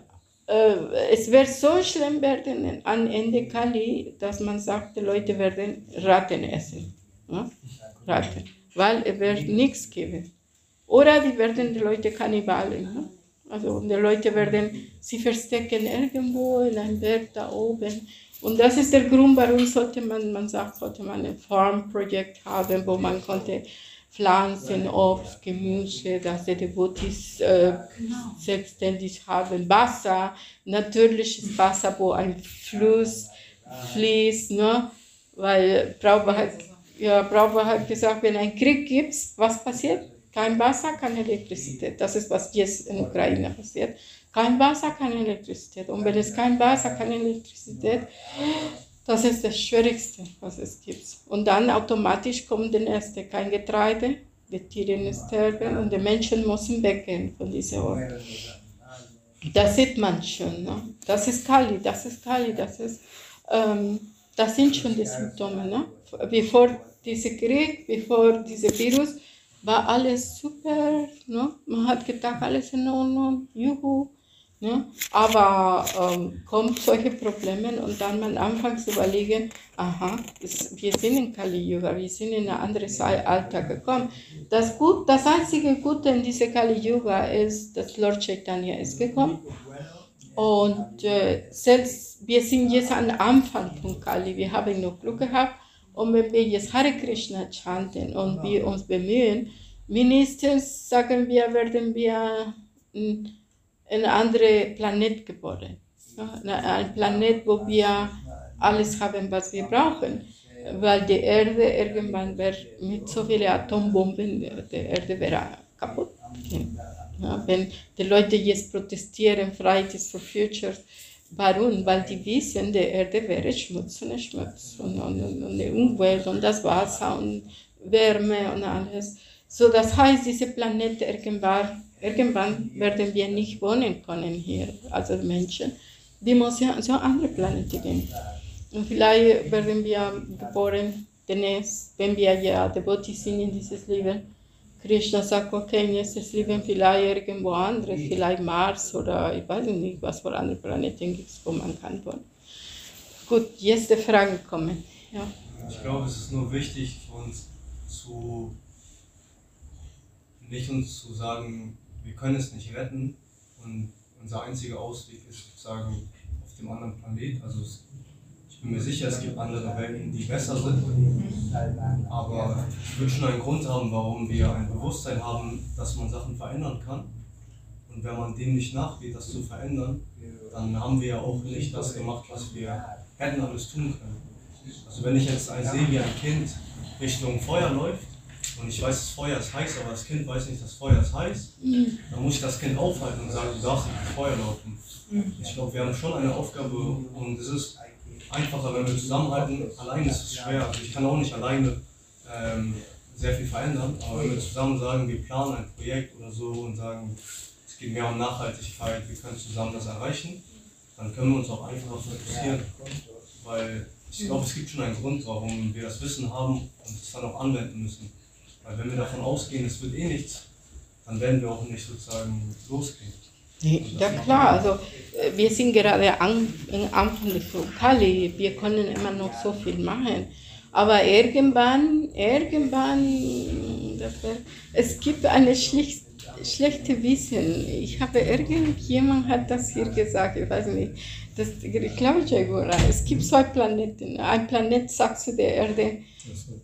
es wird so schlimm werden an Ende Kali, dass man sagt, die Leute werden Ratten essen. Ja? Ratten. Weil es wird nichts geben. Oder die werden die Leute Kannibalen. Ne? Also die Leute werden sie verstecken irgendwo in einem Berg da oben. Und das ist der Grund, warum sollte man, man sagt, sollte man ein Farmprojekt haben, wo man konnte Pflanzen, Obst, Gemüse, dass die Devotis äh, selbstständig haben. Wasser, natürliches Wasser, wo ein Fluss fließt, ne? weil Prabhupada hat, ja, hat gesagt, wenn ein Krieg gibt, was passiert? Kein Wasser, keine Elektrizität. Das ist, was jetzt in Ukraine passiert. Kein Wasser, keine Elektrizität. Und wenn es kein Wasser, keine Elektrizität, das ist das Schwierigste, was es gibt. Und dann automatisch kommt der erste kein Getreide, die Tiere sterben und die Menschen müssen weggehen von diesem Ort. Das sieht man schon. Ne? Das ist Kali, das ist Kali, das ist, ähm, das sind schon die Symptome. Ne? Bevor dieser Krieg, bevor dieser Virus, war alles super. Ne? Man hat gedacht, alles in Ordnung, juhu. Ne? Aber ähm, kommt solche Probleme und dann man anfängt zu überlegen, aha, das, wir sind in Kali Yuga, wir sind in eine andere Alter gekommen. Das, Gut, das einzige Gute in dieser Kali Yuga ist, dass Lord Chaitanya ist gekommen. Und äh, selbst wir sind jetzt am Anfang von Kali, wir haben noch Glück gehabt. Und wenn wir jetzt Hare Krishna chanten und wir uns bemühen, mindestens sagen wir, werden wir in einen anderen Planet geboren. Ein Planet, wo wir alles haben, was wir brauchen. Weil die Erde irgendwann wird mit so vielen Atombomben, die Erde wäre kaputt. Ja, wenn die Leute jetzt protestieren, Fridays for Future, warum? Weil die wissen, die Erde wäre Schmutz und Schmutz und, und, und die Umwelt und das Wasser und Wärme und alles. So, das heißt, diese Planet irgendwann Irgendwann werden wir nicht wohnen können hier, also Menschen. Wir müssen so andere Planeten gehen. Und vielleicht werden wir geboren, demnächst, wenn wir ja Devotis sind in dieses Leben. Krishna sagt, okay, nächstes Leben vielleicht irgendwo anderes, vielleicht Mars oder ich weiß nicht, was für andere Planeten gibt es, wo man kann wohnen. Gut, jetzt die Fragen kommen. Ja. Ich glaube, es ist nur wichtig für uns zu nicht uns zu sagen, wir können es nicht retten und unser einziger Ausweg ist sozusagen auf dem anderen Planet. Also es, ich bin mir sicher, es gibt andere Welten, die besser sind, aber ich würde schon einen Grund haben, warum wir ein Bewusstsein haben, dass man Sachen verändern kann. Und wenn man dem nicht nachgeht, das zu verändern, dann haben wir ja auch nicht das gemacht, was wir hätten alles tun können. Also wenn ich jetzt sehe, wie ein Kind Richtung Feuer läuft und ich weiß, das Feuer ist heiß, aber das Kind weiß nicht, das Feuer ist heiß, dann muss ich das Kind aufhalten und sagen, du darfst nicht ins Feuer laufen. Ich glaube, wir haben schon eine Aufgabe und es ist einfacher, wenn wir zusammenhalten. Allein ist es schwer. Also ich kann auch nicht alleine ähm, sehr viel verändern, aber wenn wir zusammen sagen, wir planen ein Projekt oder so und sagen, es geht mehr um Nachhaltigkeit, wir können zusammen das erreichen, dann können wir uns auch einfacher fokussieren. Weil ich glaube, es gibt schon einen Grund, warum wir das Wissen haben und es dann auch anwenden müssen. Weil wenn wir davon ausgehen, es wird eh nichts, dann werden wir auch nicht sozusagen losgehen. Ja klar, also äh, wir sind gerade am Anfang des Kali, wir können immer noch so viel machen. Aber irgendwann, irgendwann, es gibt eine schlicht, schlechte Wissen. Ich habe irgendjemand hat das hier gesagt, ich weiß nicht. Das, ich glaube, Jaigora, es gibt zwei Planeten. Ein Planet sagt zu der Erde,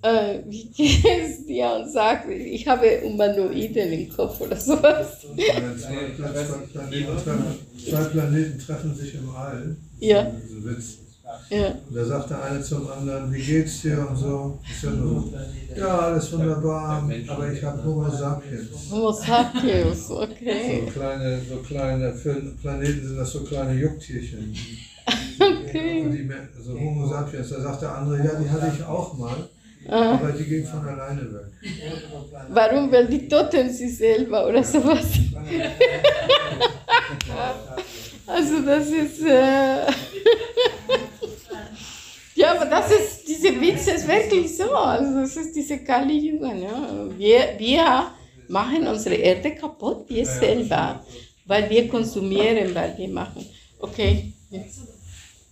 äh, wie geht es dir? Und sagt, ich habe Humanoiden im Kopf oder sowas. Zwei, zwei, Planeten treffen, zwei Planeten treffen sich im All. Ja. Das ist ein Witz. Ja. Und da sagt der eine zum anderen, wie geht's dir und so. Ist ja, nur, ja alles wunderbar, aber ich habe Homo sapiens. Homo sapiens, So okay. kleine, so kleine, für Planeten sind das so kleine Jucktierchen. Okay. Und die, also Homo sapiens, da sagt der andere, ja, die hatte ich auch mal, Ah, aber die ging von alleine weg. warum? Weil die toten sie selber oder sowas. Also das ist... Äh ja, aber das ist, diese Witze ist wirklich so. Also das ist diese Kali Yuga. Ne? Wir, wir machen unsere Erde kaputt, wir selber. Weil wir konsumieren, weil wir machen. Okay.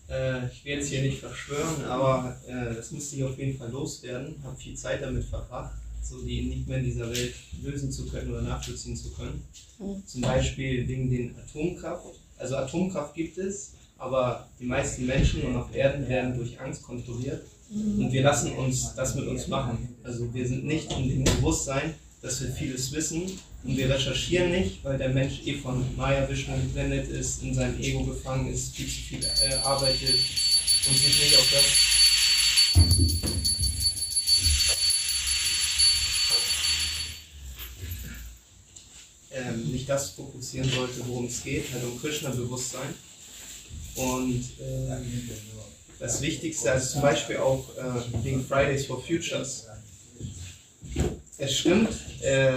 Äh, ich will jetzt hier nicht verschwören, aber äh, das müsste ich auf jeden Fall loswerden. Habe viel Zeit damit verbracht, so die nicht mehr in dieser Welt lösen zu können oder nachvollziehen zu können. Mhm. Zum Beispiel wegen den Atomkraft. Also Atomkraft gibt es, aber die meisten Menschen und auf Erden werden durch Angst kontrolliert. Und wir lassen uns das mit uns machen. Also wir sind nicht in dem Bewusstsein, dass wir vieles wissen und wir recherchieren nicht, weil der Mensch eh von Maya Vishnu geblendet ist, in seinem Ego gefangen ist, viel zu viel äh, arbeitet und sich nicht auf das ähm, nicht das fokussieren sollte, worum es geht, halt um Krishna-Bewusstsein. Und ähm, das Wichtigste, also zum Beispiel auch äh, wegen Fridays for Futures. Es stimmt, äh,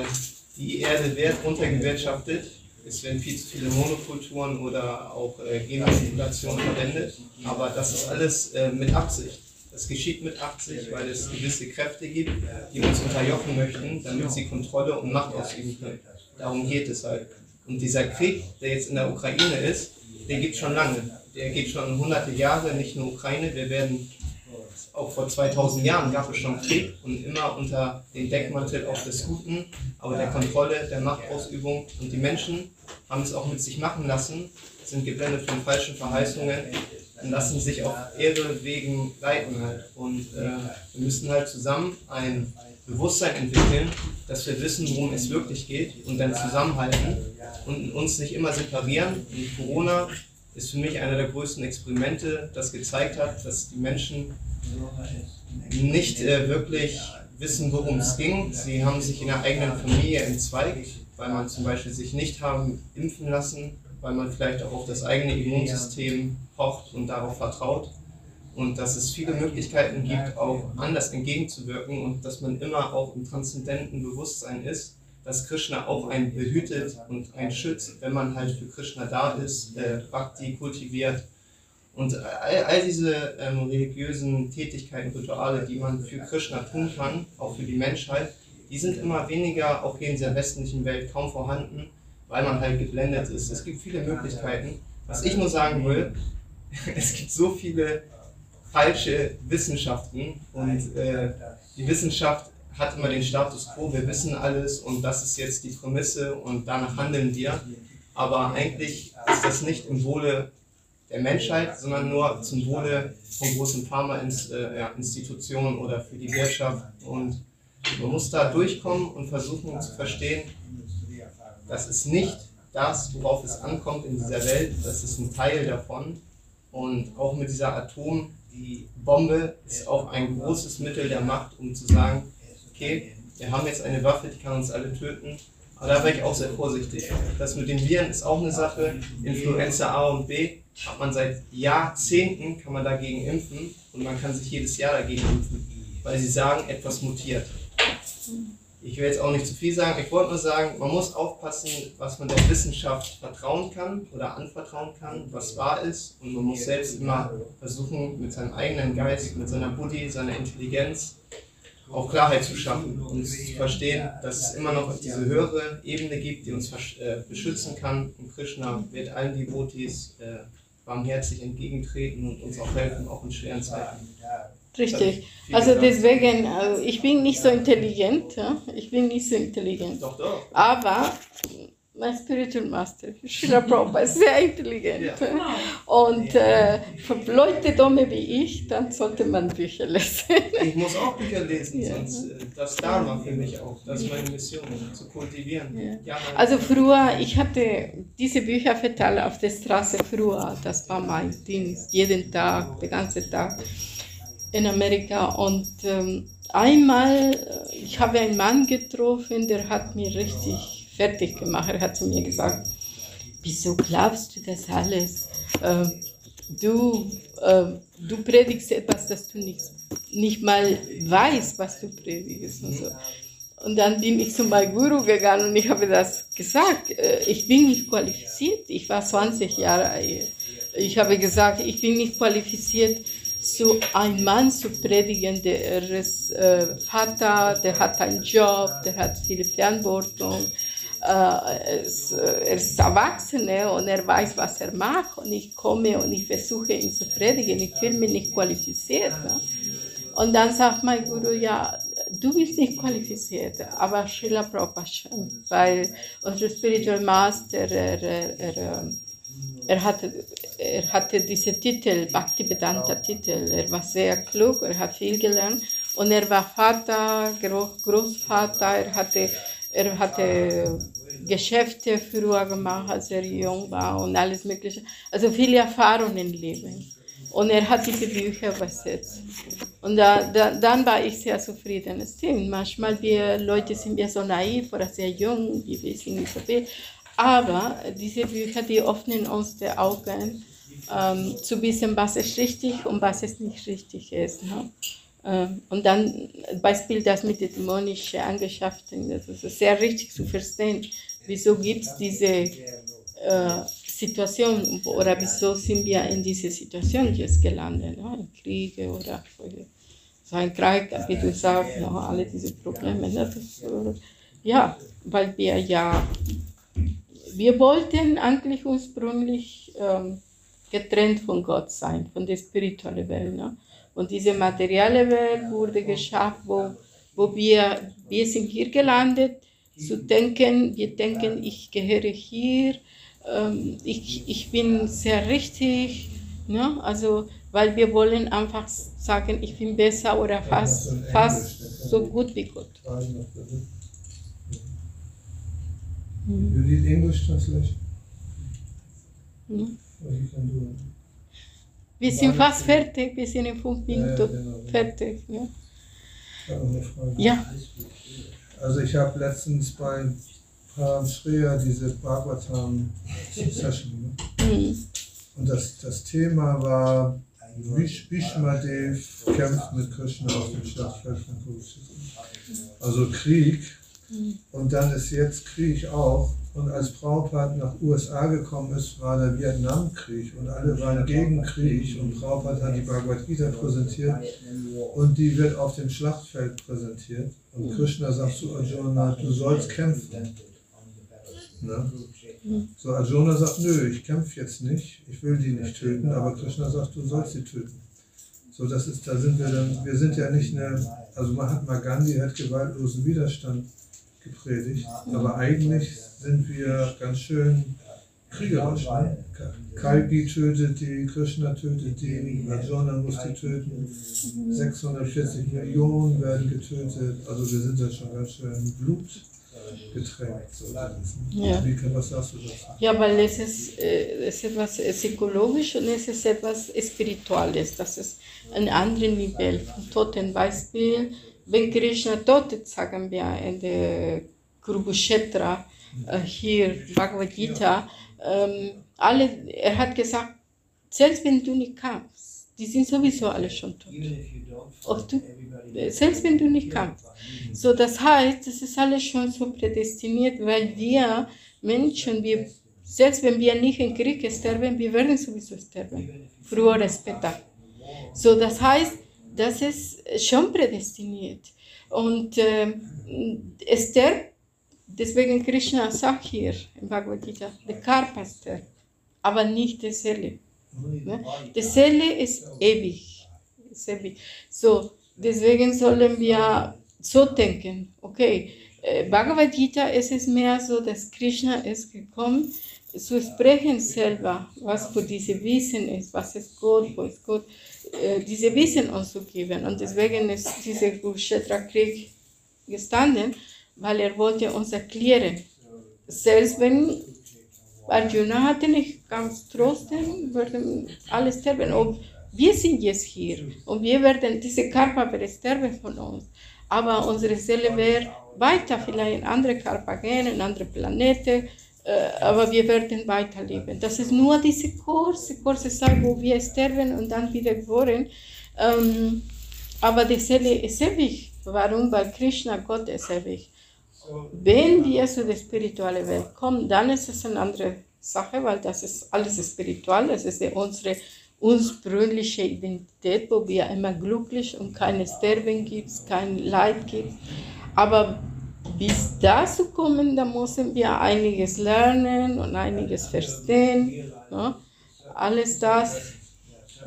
die Erde wird runtergewirtschaftet. Es werden viel zu viele Monokulturen oder auch äh, Genmanipulation verwendet. Aber das ist alles äh, mit Absicht. Das geschieht mit Absicht, weil es gewisse Kräfte gibt, die uns unterjochen möchten, damit sie Kontrolle und Macht ausüben können. Darum geht es halt. Und dieser Krieg, der jetzt in der Ukraine ist, der gibt schon lange. Der geht schon hunderte Jahre, nicht nur Ukraine. Wir werden, auch vor 2000 Jahren gab es schon Krieg und immer unter dem Deckmantel auch des Guten, aber der Kontrolle, der Machtausübung. Und die Menschen haben es auch mit sich machen lassen, sind geblendet von falschen Verheißungen und lassen sich auf ihre Wegen leiten. Und äh, wir müssen halt zusammen ein Bewusstsein entwickeln, dass wir wissen, worum es wirklich geht und dann zusammenhalten und uns nicht immer separieren. Und Corona ist für mich einer der größten Experimente, das gezeigt hat, dass die Menschen nicht äh, wirklich wissen, worum es ging. Sie haben sich in der eigenen Familie entzweigt, weil man zum Beispiel sich nicht haben impfen lassen, weil man vielleicht auch auf das eigene Immunsystem pocht und darauf vertraut. Und dass es viele Möglichkeiten gibt, auch anders entgegenzuwirken und dass man immer auch im transzendenten Bewusstsein ist, dass Krishna auch einen behütet und einen schützt, wenn man halt für Krishna da ist, äh, Bhakti kultiviert. Und all, all diese ähm, religiösen Tätigkeiten, Rituale, die man für Krishna tun kann, auch für die Menschheit, die sind immer weniger, auch hier in dieser westlichen Welt, kaum vorhanden, weil man halt geblendet ist. Es gibt viele Möglichkeiten. Was ich nur sagen will, es gibt so viele falsche Wissenschaften und äh, die Wissenschaft hat immer den Status quo, wir wissen alles und das ist jetzt die Prämisse und danach handeln wir. Aber eigentlich ist das nicht im Wohle der Menschheit, sondern nur zum Wohle von großen Pharma-Institutionen oder für die Wirtschaft. Und man muss da durchkommen und versuchen zu verstehen, das ist nicht das, worauf es ankommt in dieser Welt, das ist ein Teil davon. Und auch mit dieser Atom, die Bombe ist auch ein großes Mittel der Macht, um zu sagen, okay, wir haben jetzt eine Waffe, die kann uns alle töten. Aber da wäre ich auch sehr vorsichtig. Das mit den Viren ist auch eine Sache. Influenza A und B hat man seit Jahrzehnten, kann man dagegen impfen und man kann sich jedes Jahr dagegen impfen, weil sie sagen, etwas mutiert. Ich will jetzt auch nicht zu viel sagen, ich wollte nur sagen, man muss aufpassen, was man der Wissenschaft vertrauen kann oder anvertrauen kann, was wahr ist. Und man muss selbst immer versuchen, mit seinem eigenen Geist, mit seiner Buddy, seiner Intelligenz auch Klarheit zu schaffen und zu verstehen, dass es immer noch diese höhere Ebene gibt, die uns äh, beschützen kann. Und Krishna wird allen Devotis äh, barmherzig entgegentreten und uns auch helfen, auch in schweren Zeiten. Richtig. Also deswegen, also ich bin nicht so intelligent. Ja? Ich bin nicht so intelligent. Doch, doch. Aber mein Spiritual Master, Srila Prabhupada, sehr intelligent. Ja. Und äh, für Leute dumme wie ich, dann sollte man Bücher lesen. Ich muss auch Bücher lesen, Ja. sonst äh, das Dharma für mich auch. Das ist meine Mission, zu kultivieren. Ja. Also früher, ich hatte diese Bücher verteilt auf der Straße früher, das war mein Dienst, jeden Tag, den ganzen Tag in Amerika. Und ähm, einmal, äh, ich habe einen Mann getroffen, der hat mich richtig fertig gemacht. Er hat zu mir gesagt, wieso glaubst du das alles? Äh, du, äh, du predigst etwas, das du nicht, nicht mal weißt, was du predigst. Und, so. und dann bin ich zu meinem Guru gegangen und ich habe das gesagt. Äh, ich bin nicht qualifiziert. Ich war 20 Jahre alt. Ich habe gesagt, ich bin nicht qualifiziert, so ein Mann zu predigen, der ist äh, Vater, der hat einen Job, der hat viele Verantwortung, er, ist, äh, er ist Erwachsener und er weiß, was er macht und ich komme und ich versuche ihn zu predigen, ich fühle mich nicht qualifiziert. Ne? Und dann sagt mein Guru, ja, du bist nicht qualifiziert, aber Srila Prabhupada weil unser Spiritual Master, er, er, er, ähm, er hatte, er hatte diese Titel, Bhaktivedanta Titel. Er war sehr klug, er hat viel gelernt und er war Vater, Gro Großvater, er hatte, er hatte Geschäfte früher gemacht, als er jung war und alles Mögliche. Also viele Erfahrungen im Leben. Und er hat diese Bücher übersetzt. Und da, da, dann war ich sehr zufrieden. Es stimmt, manchmal wir Leute sind wir so naiv oder sehr jung, wir wissen nicht so viel. Aber diese Bücher, die öffnen uns die Augen, ähm, zu wissen, was ist richtig und was es nicht richtig ist. Ne? Ähm, und dann Beispiel das mit den dämonischen Angeschäften, das ist sehr richtig zu verstehen. Wieso gibt es diese äh, Situation oder wieso sind wir in diese Situation jetzt gelandet? Ne? In Kriege oder so ein Krieg, wie du sagst, ne? alle diese Probleme. Ne? Das, äh, ja, weil wir ja wir wollten eigentlich ursprünglich ähm, getrennt von Gott sein, von der spirituellen Welt. Ne? Und diese materielle Welt wurde geschaffen, wo, wo wir, wir sind hier gelandet, zu denken, wir denken, ich gehöre hier, ähm, ich, ich bin sehr richtig, ne? also, weil wir wollen einfach sagen, ich bin besser oder fast, fast so gut wie Gott. You need English translation? Ne? Or you can do it. Wir sind fast fertig, wir sind in fünf Ja, ja, Minuten genau. fertig. Ich habe noch eine Frage. Ja. Also ich habe letztens bei Param Shreya diese Bhagavatam Session ne? Mhm. und das, das Thema war Bhishmadev kämpft mit Krishna auf dem Schlachtfeld von Kurukshetra. Also Krieg und dann ist jetzt Krieg auch und als Prabhupada nach USA gekommen ist, war der Vietnamkrieg und alle waren gegen Krieg und Prabhupada hat die Bhagavad Gita präsentiert und die wird auf dem Schlachtfeld präsentiert. Und Krishna sagt zu Arjuna, du sollst kämpfen. Ne? So, Arjuna sagt, nö, ich kämpfe jetzt nicht, ich will die nicht töten, aber Krishna sagt, du sollst sie töten. So, das ist, da sind wir dann, wir sind ja nicht eine, also Mahatma Gandhi hat gewaltlosen Widerstand gepredigt, aber eigentlich sind wir ganz schön kriegerisch. Ne? Kalki tötet die, Krishna tötet die, Arjuna muss die töten, 640 Millionen werden getötet, also wir sind da schon ganz schön Blut. So dieses, Ja. Wie, was sagst du dazu? Ja, weil es ist, äh, es ist etwas psychologisch und es ist etwas Spirituelles. Das ist ein anderes Niveau von Toten. Beispiel, wenn Krishna totet, sagen wir in der Kurukshetra, äh, hier Bhagavad Gita, ähm, alle, er hat gesagt, selbst wenn du nicht kamst, die sind sowieso alle schon tot. Ob du, selbst wenn du nicht kamst. So, das heißt, das ist alles schon so prädestiniert, weil wir Menschen, wir, selbst wenn wir nicht im Krieg sterben, wir werden sowieso sterben. Früher oder später. So, das heißt, das ist schon prädestiniert. Und ähm, es stirbt, deswegen Krishna sagt hier im Bhagavad Gita, der Karpa stirbt, aber nicht die Seele. Ne? Die Seele ist ewig. Ist ewig. So, deswegen sollen wir so denken, okay, äh, Bhagavad Gita es ist mehr so, dass Krishna ist gekommen, zu sprechen selber, was für diese Wissen ist, was ist Gott, wo ist Gott, äh, diese Wissen uns zu geben. Und deswegen ist dieser Kurukshetra-Krieg gestanden, weil er wollte uns erklären, selbst wenn Arjuna hatte nicht ganz trotzdem, würden alle sterben. Und wir sind jetzt hier und wir werden, diese Körper wird sterben von uns. Aber unsere Seele wird weiter, vielleicht in andere Körper gehen, in andere Planeten, äh, aber wir werden weiterleben. Das ist nur diese kurze, kurze Zeit, wo wir sterben und dann wieder geboren. Ähm, aber die Seele ist ewig. Warum? Weil Krishna, Gott ist ewig. Wenn wir zu der spirituellen Welt kommen, dann ist es eine andere Sache, weil das ist alles spiritual, das ist unsere ursprüngliche Identität, wo wir immer glücklich und keine Sterben gibt, kein Leid gibt. Aber bis dazu kommen, da müssen wir einiges lernen und einiges verstehen. Ne? Alles das.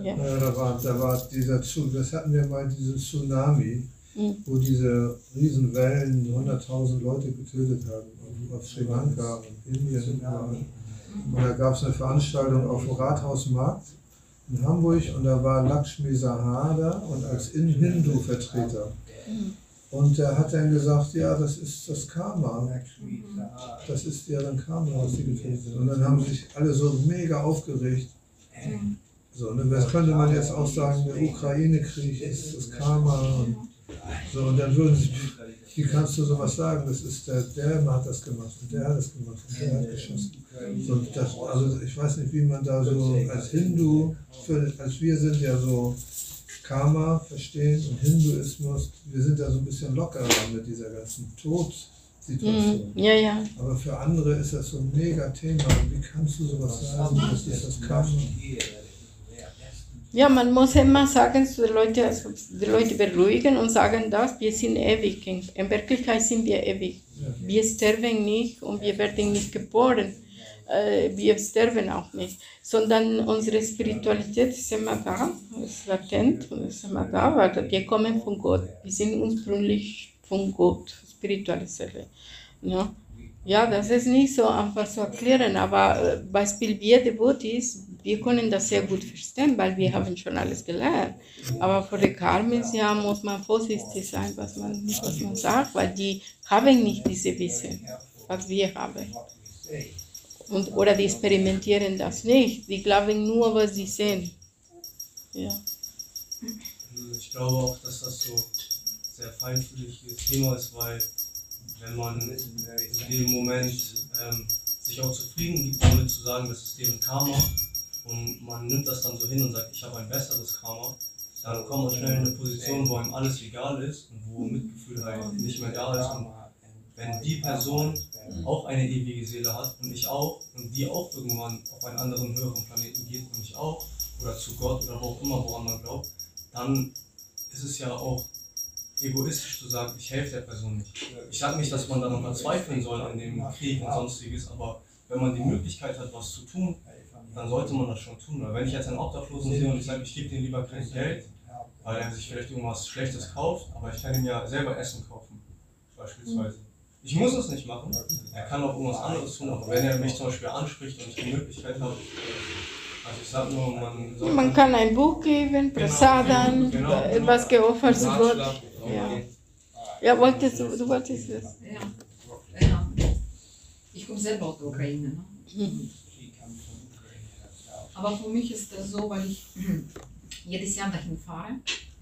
Ja. Da war, da war dieser Zu, das hatten wir mal, diesen Tsunami, Mhm. wo diese Riesenwellen 100.000 Leute getötet haben, auf- Sri Lanka und Indien. Und da gab es eine Veranstaltung auf dem Rathausmarkt in Hamburg und da war Lakshmi Sahada und als In- Hindu-Vertreter. Und der hat dann gesagt, ja, das ist das Karma. Das ist ja dann Karma, was sie getötet sind. Und dann haben sich alle so mega aufgeregt. So, ne, das könnte man jetzt auch sagen, der Ukraine-Krieg ist das Karma. Und, so, und dann würden sie, wie kannst du sowas sagen? Das ist der, der hat das gemacht und der hat das gemacht und der hat geschossen. So, das, also ich weiß nicht, wie man da so als Hindu, für, als wir sind ja so Karma verstehen und Hinduismus, wir sind da so ein bisschen lockerer mit dieser ganzen Todsituation. Mhm. Ja, ja. Aber für andere ist das so ein mega Thema. Wie kannst du sowas sagen? Das ist das Karma. Ja, man muss immer sagen zu den Leuten, also die Leute beruhigen und sagen das, wir sind ewig. In in Wirklichkeit sind wir ewig. Wir sterben nicht und wir werden nicht geboren. Äh, Wir sterben auch nicht, sondern unsere Spiritualität ist immer da, ist latent und ist immer da, weil wir kommen von Gott. Wir sind ursprünglich von Gott, spirituelle Seele. Ja. Ja, das ist nicht so einfach zu erklären, aber äh, Beispiel wir Devotees, wir können das sehr gut verstehen, weil wir haben schon alles gelernt. Aber für die Karmis, ja, muss man vorsichtig sein, was man, was man sagt, weil die haben nicht diese Wissen, was wir haben. Und, oder die experimentieren das nicht, die glauben nur, was sie sehen. Ja. Ich glaube auch, dass das so sehr feinfühliges Thema ist, weil wenn man in dem Moment ähm, sich auch zufrieden gibt, damit zu sagen, das ist deren Karma und man nimmt das dann so hin und sagt, ich habe ein besseres Karma, dann kommt man schnell in eine Position, wo einem alles egal ist und wo Mitgefühl halt nicht mehr da ist. Wenn die Person auch eine ewige Seele hat und ich auch und die auch irgendwann auf einen anderen höheren Planeten geht und ich auch oder zu Gott oder wo auch immer, woran man glaubt, dann ist es ja auch egoistisch zu sagen, ich helfe der Person nicht. Ich sage nicht, dass man da nochmal zweifeln soll an dem Krieg und sonstiges, aber wenn man die Möglichkeit hat, was zu tun, dann sollte man das schon tun. Weil wenn ich jetzt einen Obdachlosen sehe und ich sage, ich gebe dem lieber kein Geld, weil er sich vielleicht irgendwas Schlechtes kauft, aber ich kann ihm ja selber Essen kaufen, beispielsweise. Ich muss es nicht machen, er kann auch irgendwas anderes tun, aber wenn er mich zum Beispiel anspricht und ich die Möglichkeit habe, also ich sage nur, man sollte... Man kann ein Buch geben, Prasadam, Genau, genau. etwas geopfert zu Gott. Ratschlag, Ja. Ja, wolltest du, du wolltest es. Ja. Ja. Ich komme selber aus der Ukraine. Ne? Aber für mich ist das so, weil ich jedes Jahr dahin fahre,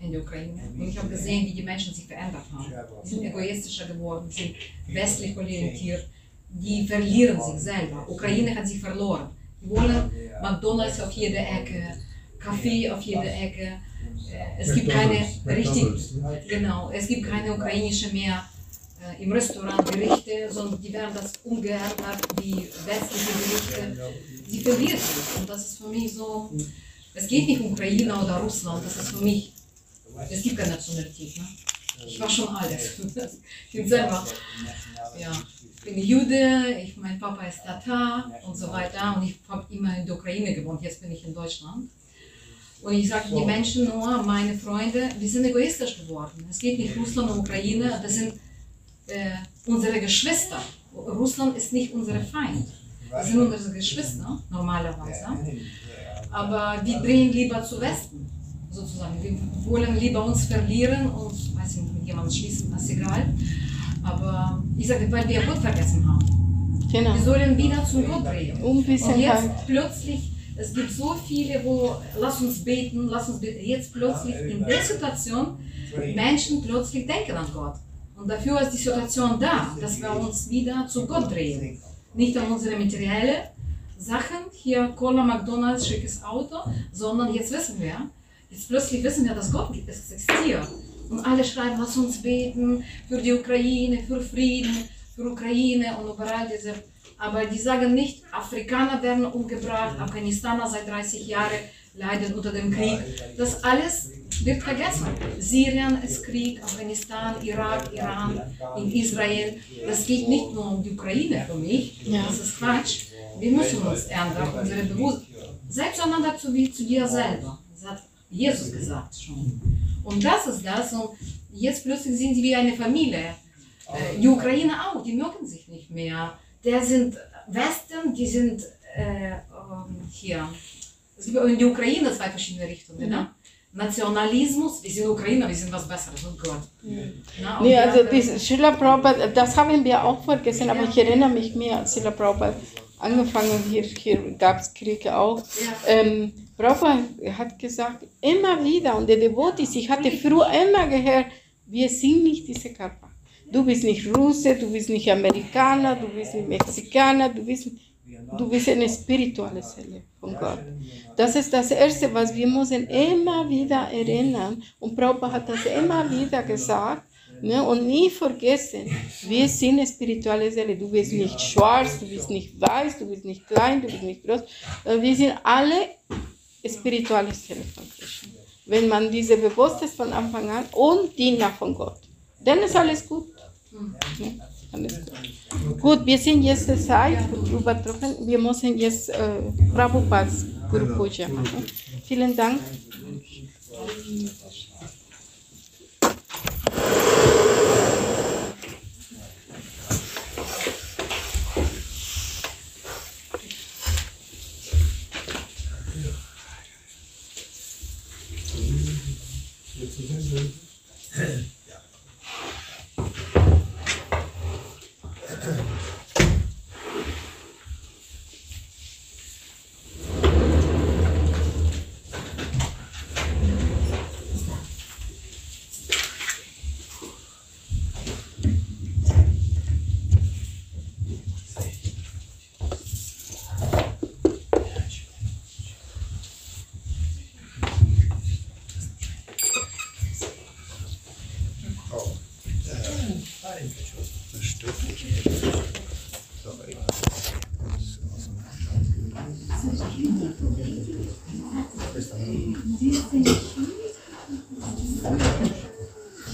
in die Ukraine. Und ich habe gesehen, wie die Menschen sich verändert haben. Die sind egoistischer geworden, sind westlich orientiert, die verlieren sich selber. Ukraine hat sich verloren. Die wollen McDonalds auf jeder Ecke, Kaffee auf jeder Ecke. Es gibt keine richtig, genau, es gibt keine ukrainische mehr äh, im Restaurant Gerichte, sondern die werden das umgeändert, die westliche Gerichte. Sie verlieren sich. Und das ist für mich so, es geht nicht um Ukraine oder Russland, das ist für mich, es gibt keine Nationalität. Ne? Ich war schon alles. Ich bin selber, ja, ich bin Jude, ich, mein Papa ist Tatar und so weiter und ich habe immer in der Ukraine gewohnt, jetzt bin ich in Deutschland. Und ich sage die Menschen nur, meine Freunde, wir sind egoistisch geworden. Es geht nicht Russland und Ukraine, das sind äh, unsere Geschwister. Russland ist nicht unser Feind. Das sind unsere Geschwister, normalerweise. Aber wir drehen lieber zu Westen, sozusagen. Wir wollen lieber uns verlieren und, weiß ich nicht, mit jemandem schließen, das ist egal. Aber ich sage, weil wir Gott vergessen haben. Genau. Wir sollen wieder zu Gott drehen. Um ein bisschen Und jetzt halt- plötzlich, es gibt so viele, wo, lass uns beten, lass uns beten. Jetzt plötzlich in der Situation, Menschen plötzlich denken an Gott. Und dafür ist die Situation da, dass wir uns wieder zu Gott drehen. Nicht an unsere materielle Sachen, hier Cola, McDonalds, schickes Auto, sondern jetzt wissen wir, jetzt plötzlich wissen wir, dass Gott gibt, es existiert. Und alle schreiben, lass uns beten für die Ukraine, für Frieden, für Ukraine und überall diese. Aber die sagen nicht, Afrikaner werden umgebracht, Afghanistan seit 30 Jahren leiden unter dem Krieg. Das alles wird vergessen. Syrien ist Krieg, Afghanistan, Irak, Iran, in Israel. Das geht nicht nur um die Ukraine für mich. Ja. Das ist Quatsch. Wir müssen uns ändern, unsere Bewusstsein. Sei zueinander zu, wie zu dir selber. Das hat Jesus gesagt schon. Und das ist das. Und jetzt plötzlich sind sie wie eine Familie. Äh, Die Ukraine auch, die mögen sich nicht mehr. Der sind Westen, die sind äh, ähm, hier. Es gibt auch in der Ukraine zwei verschiedene Richtungen. Ne? Nationalismus, wir sind Ukrainer, wir sind was Besseres, oh Gott. Na, und Nee, also das Schiller Prabhupada, das haben wir auch vergessen, aber ich erinnere mich mehr an Schiller Prabhupada. Angefangen hier, hier gab es Kriege auch. Ja. Ähm, Prabhupada hat gesagt, immer wieder, und der Devotis, ich hatte früher immer gehört, wir sind nicht diese Körper. Du bist nicht Russe, du bist nicht Amerikaner, du bist nicht Mexikaner, du bist, du bist eine spirituelle Seele von Gott. Das ist das Erste, was wir müssen immer wieder erinnern. Und Prabhupada hat das immer wieder gesagt. Ne? Und nie vergessen, wir sind spirituelle Seele. Du bist nicht schwarz, du bist nicht weiß, du bist nicht klein, du bist nicht groß. Äh, Wir sind alle spirituelle Seele von Krishna. Wenn man diese bewusst ist von Anfang an und Diener von Gott, dann ist alles gut. Ne? Alles gut. Gut, wir sind jetzt der Zeit übertroffen. Wir müssen jetzt äh, Prabhupads Guru Puja machen. Vielen Dank.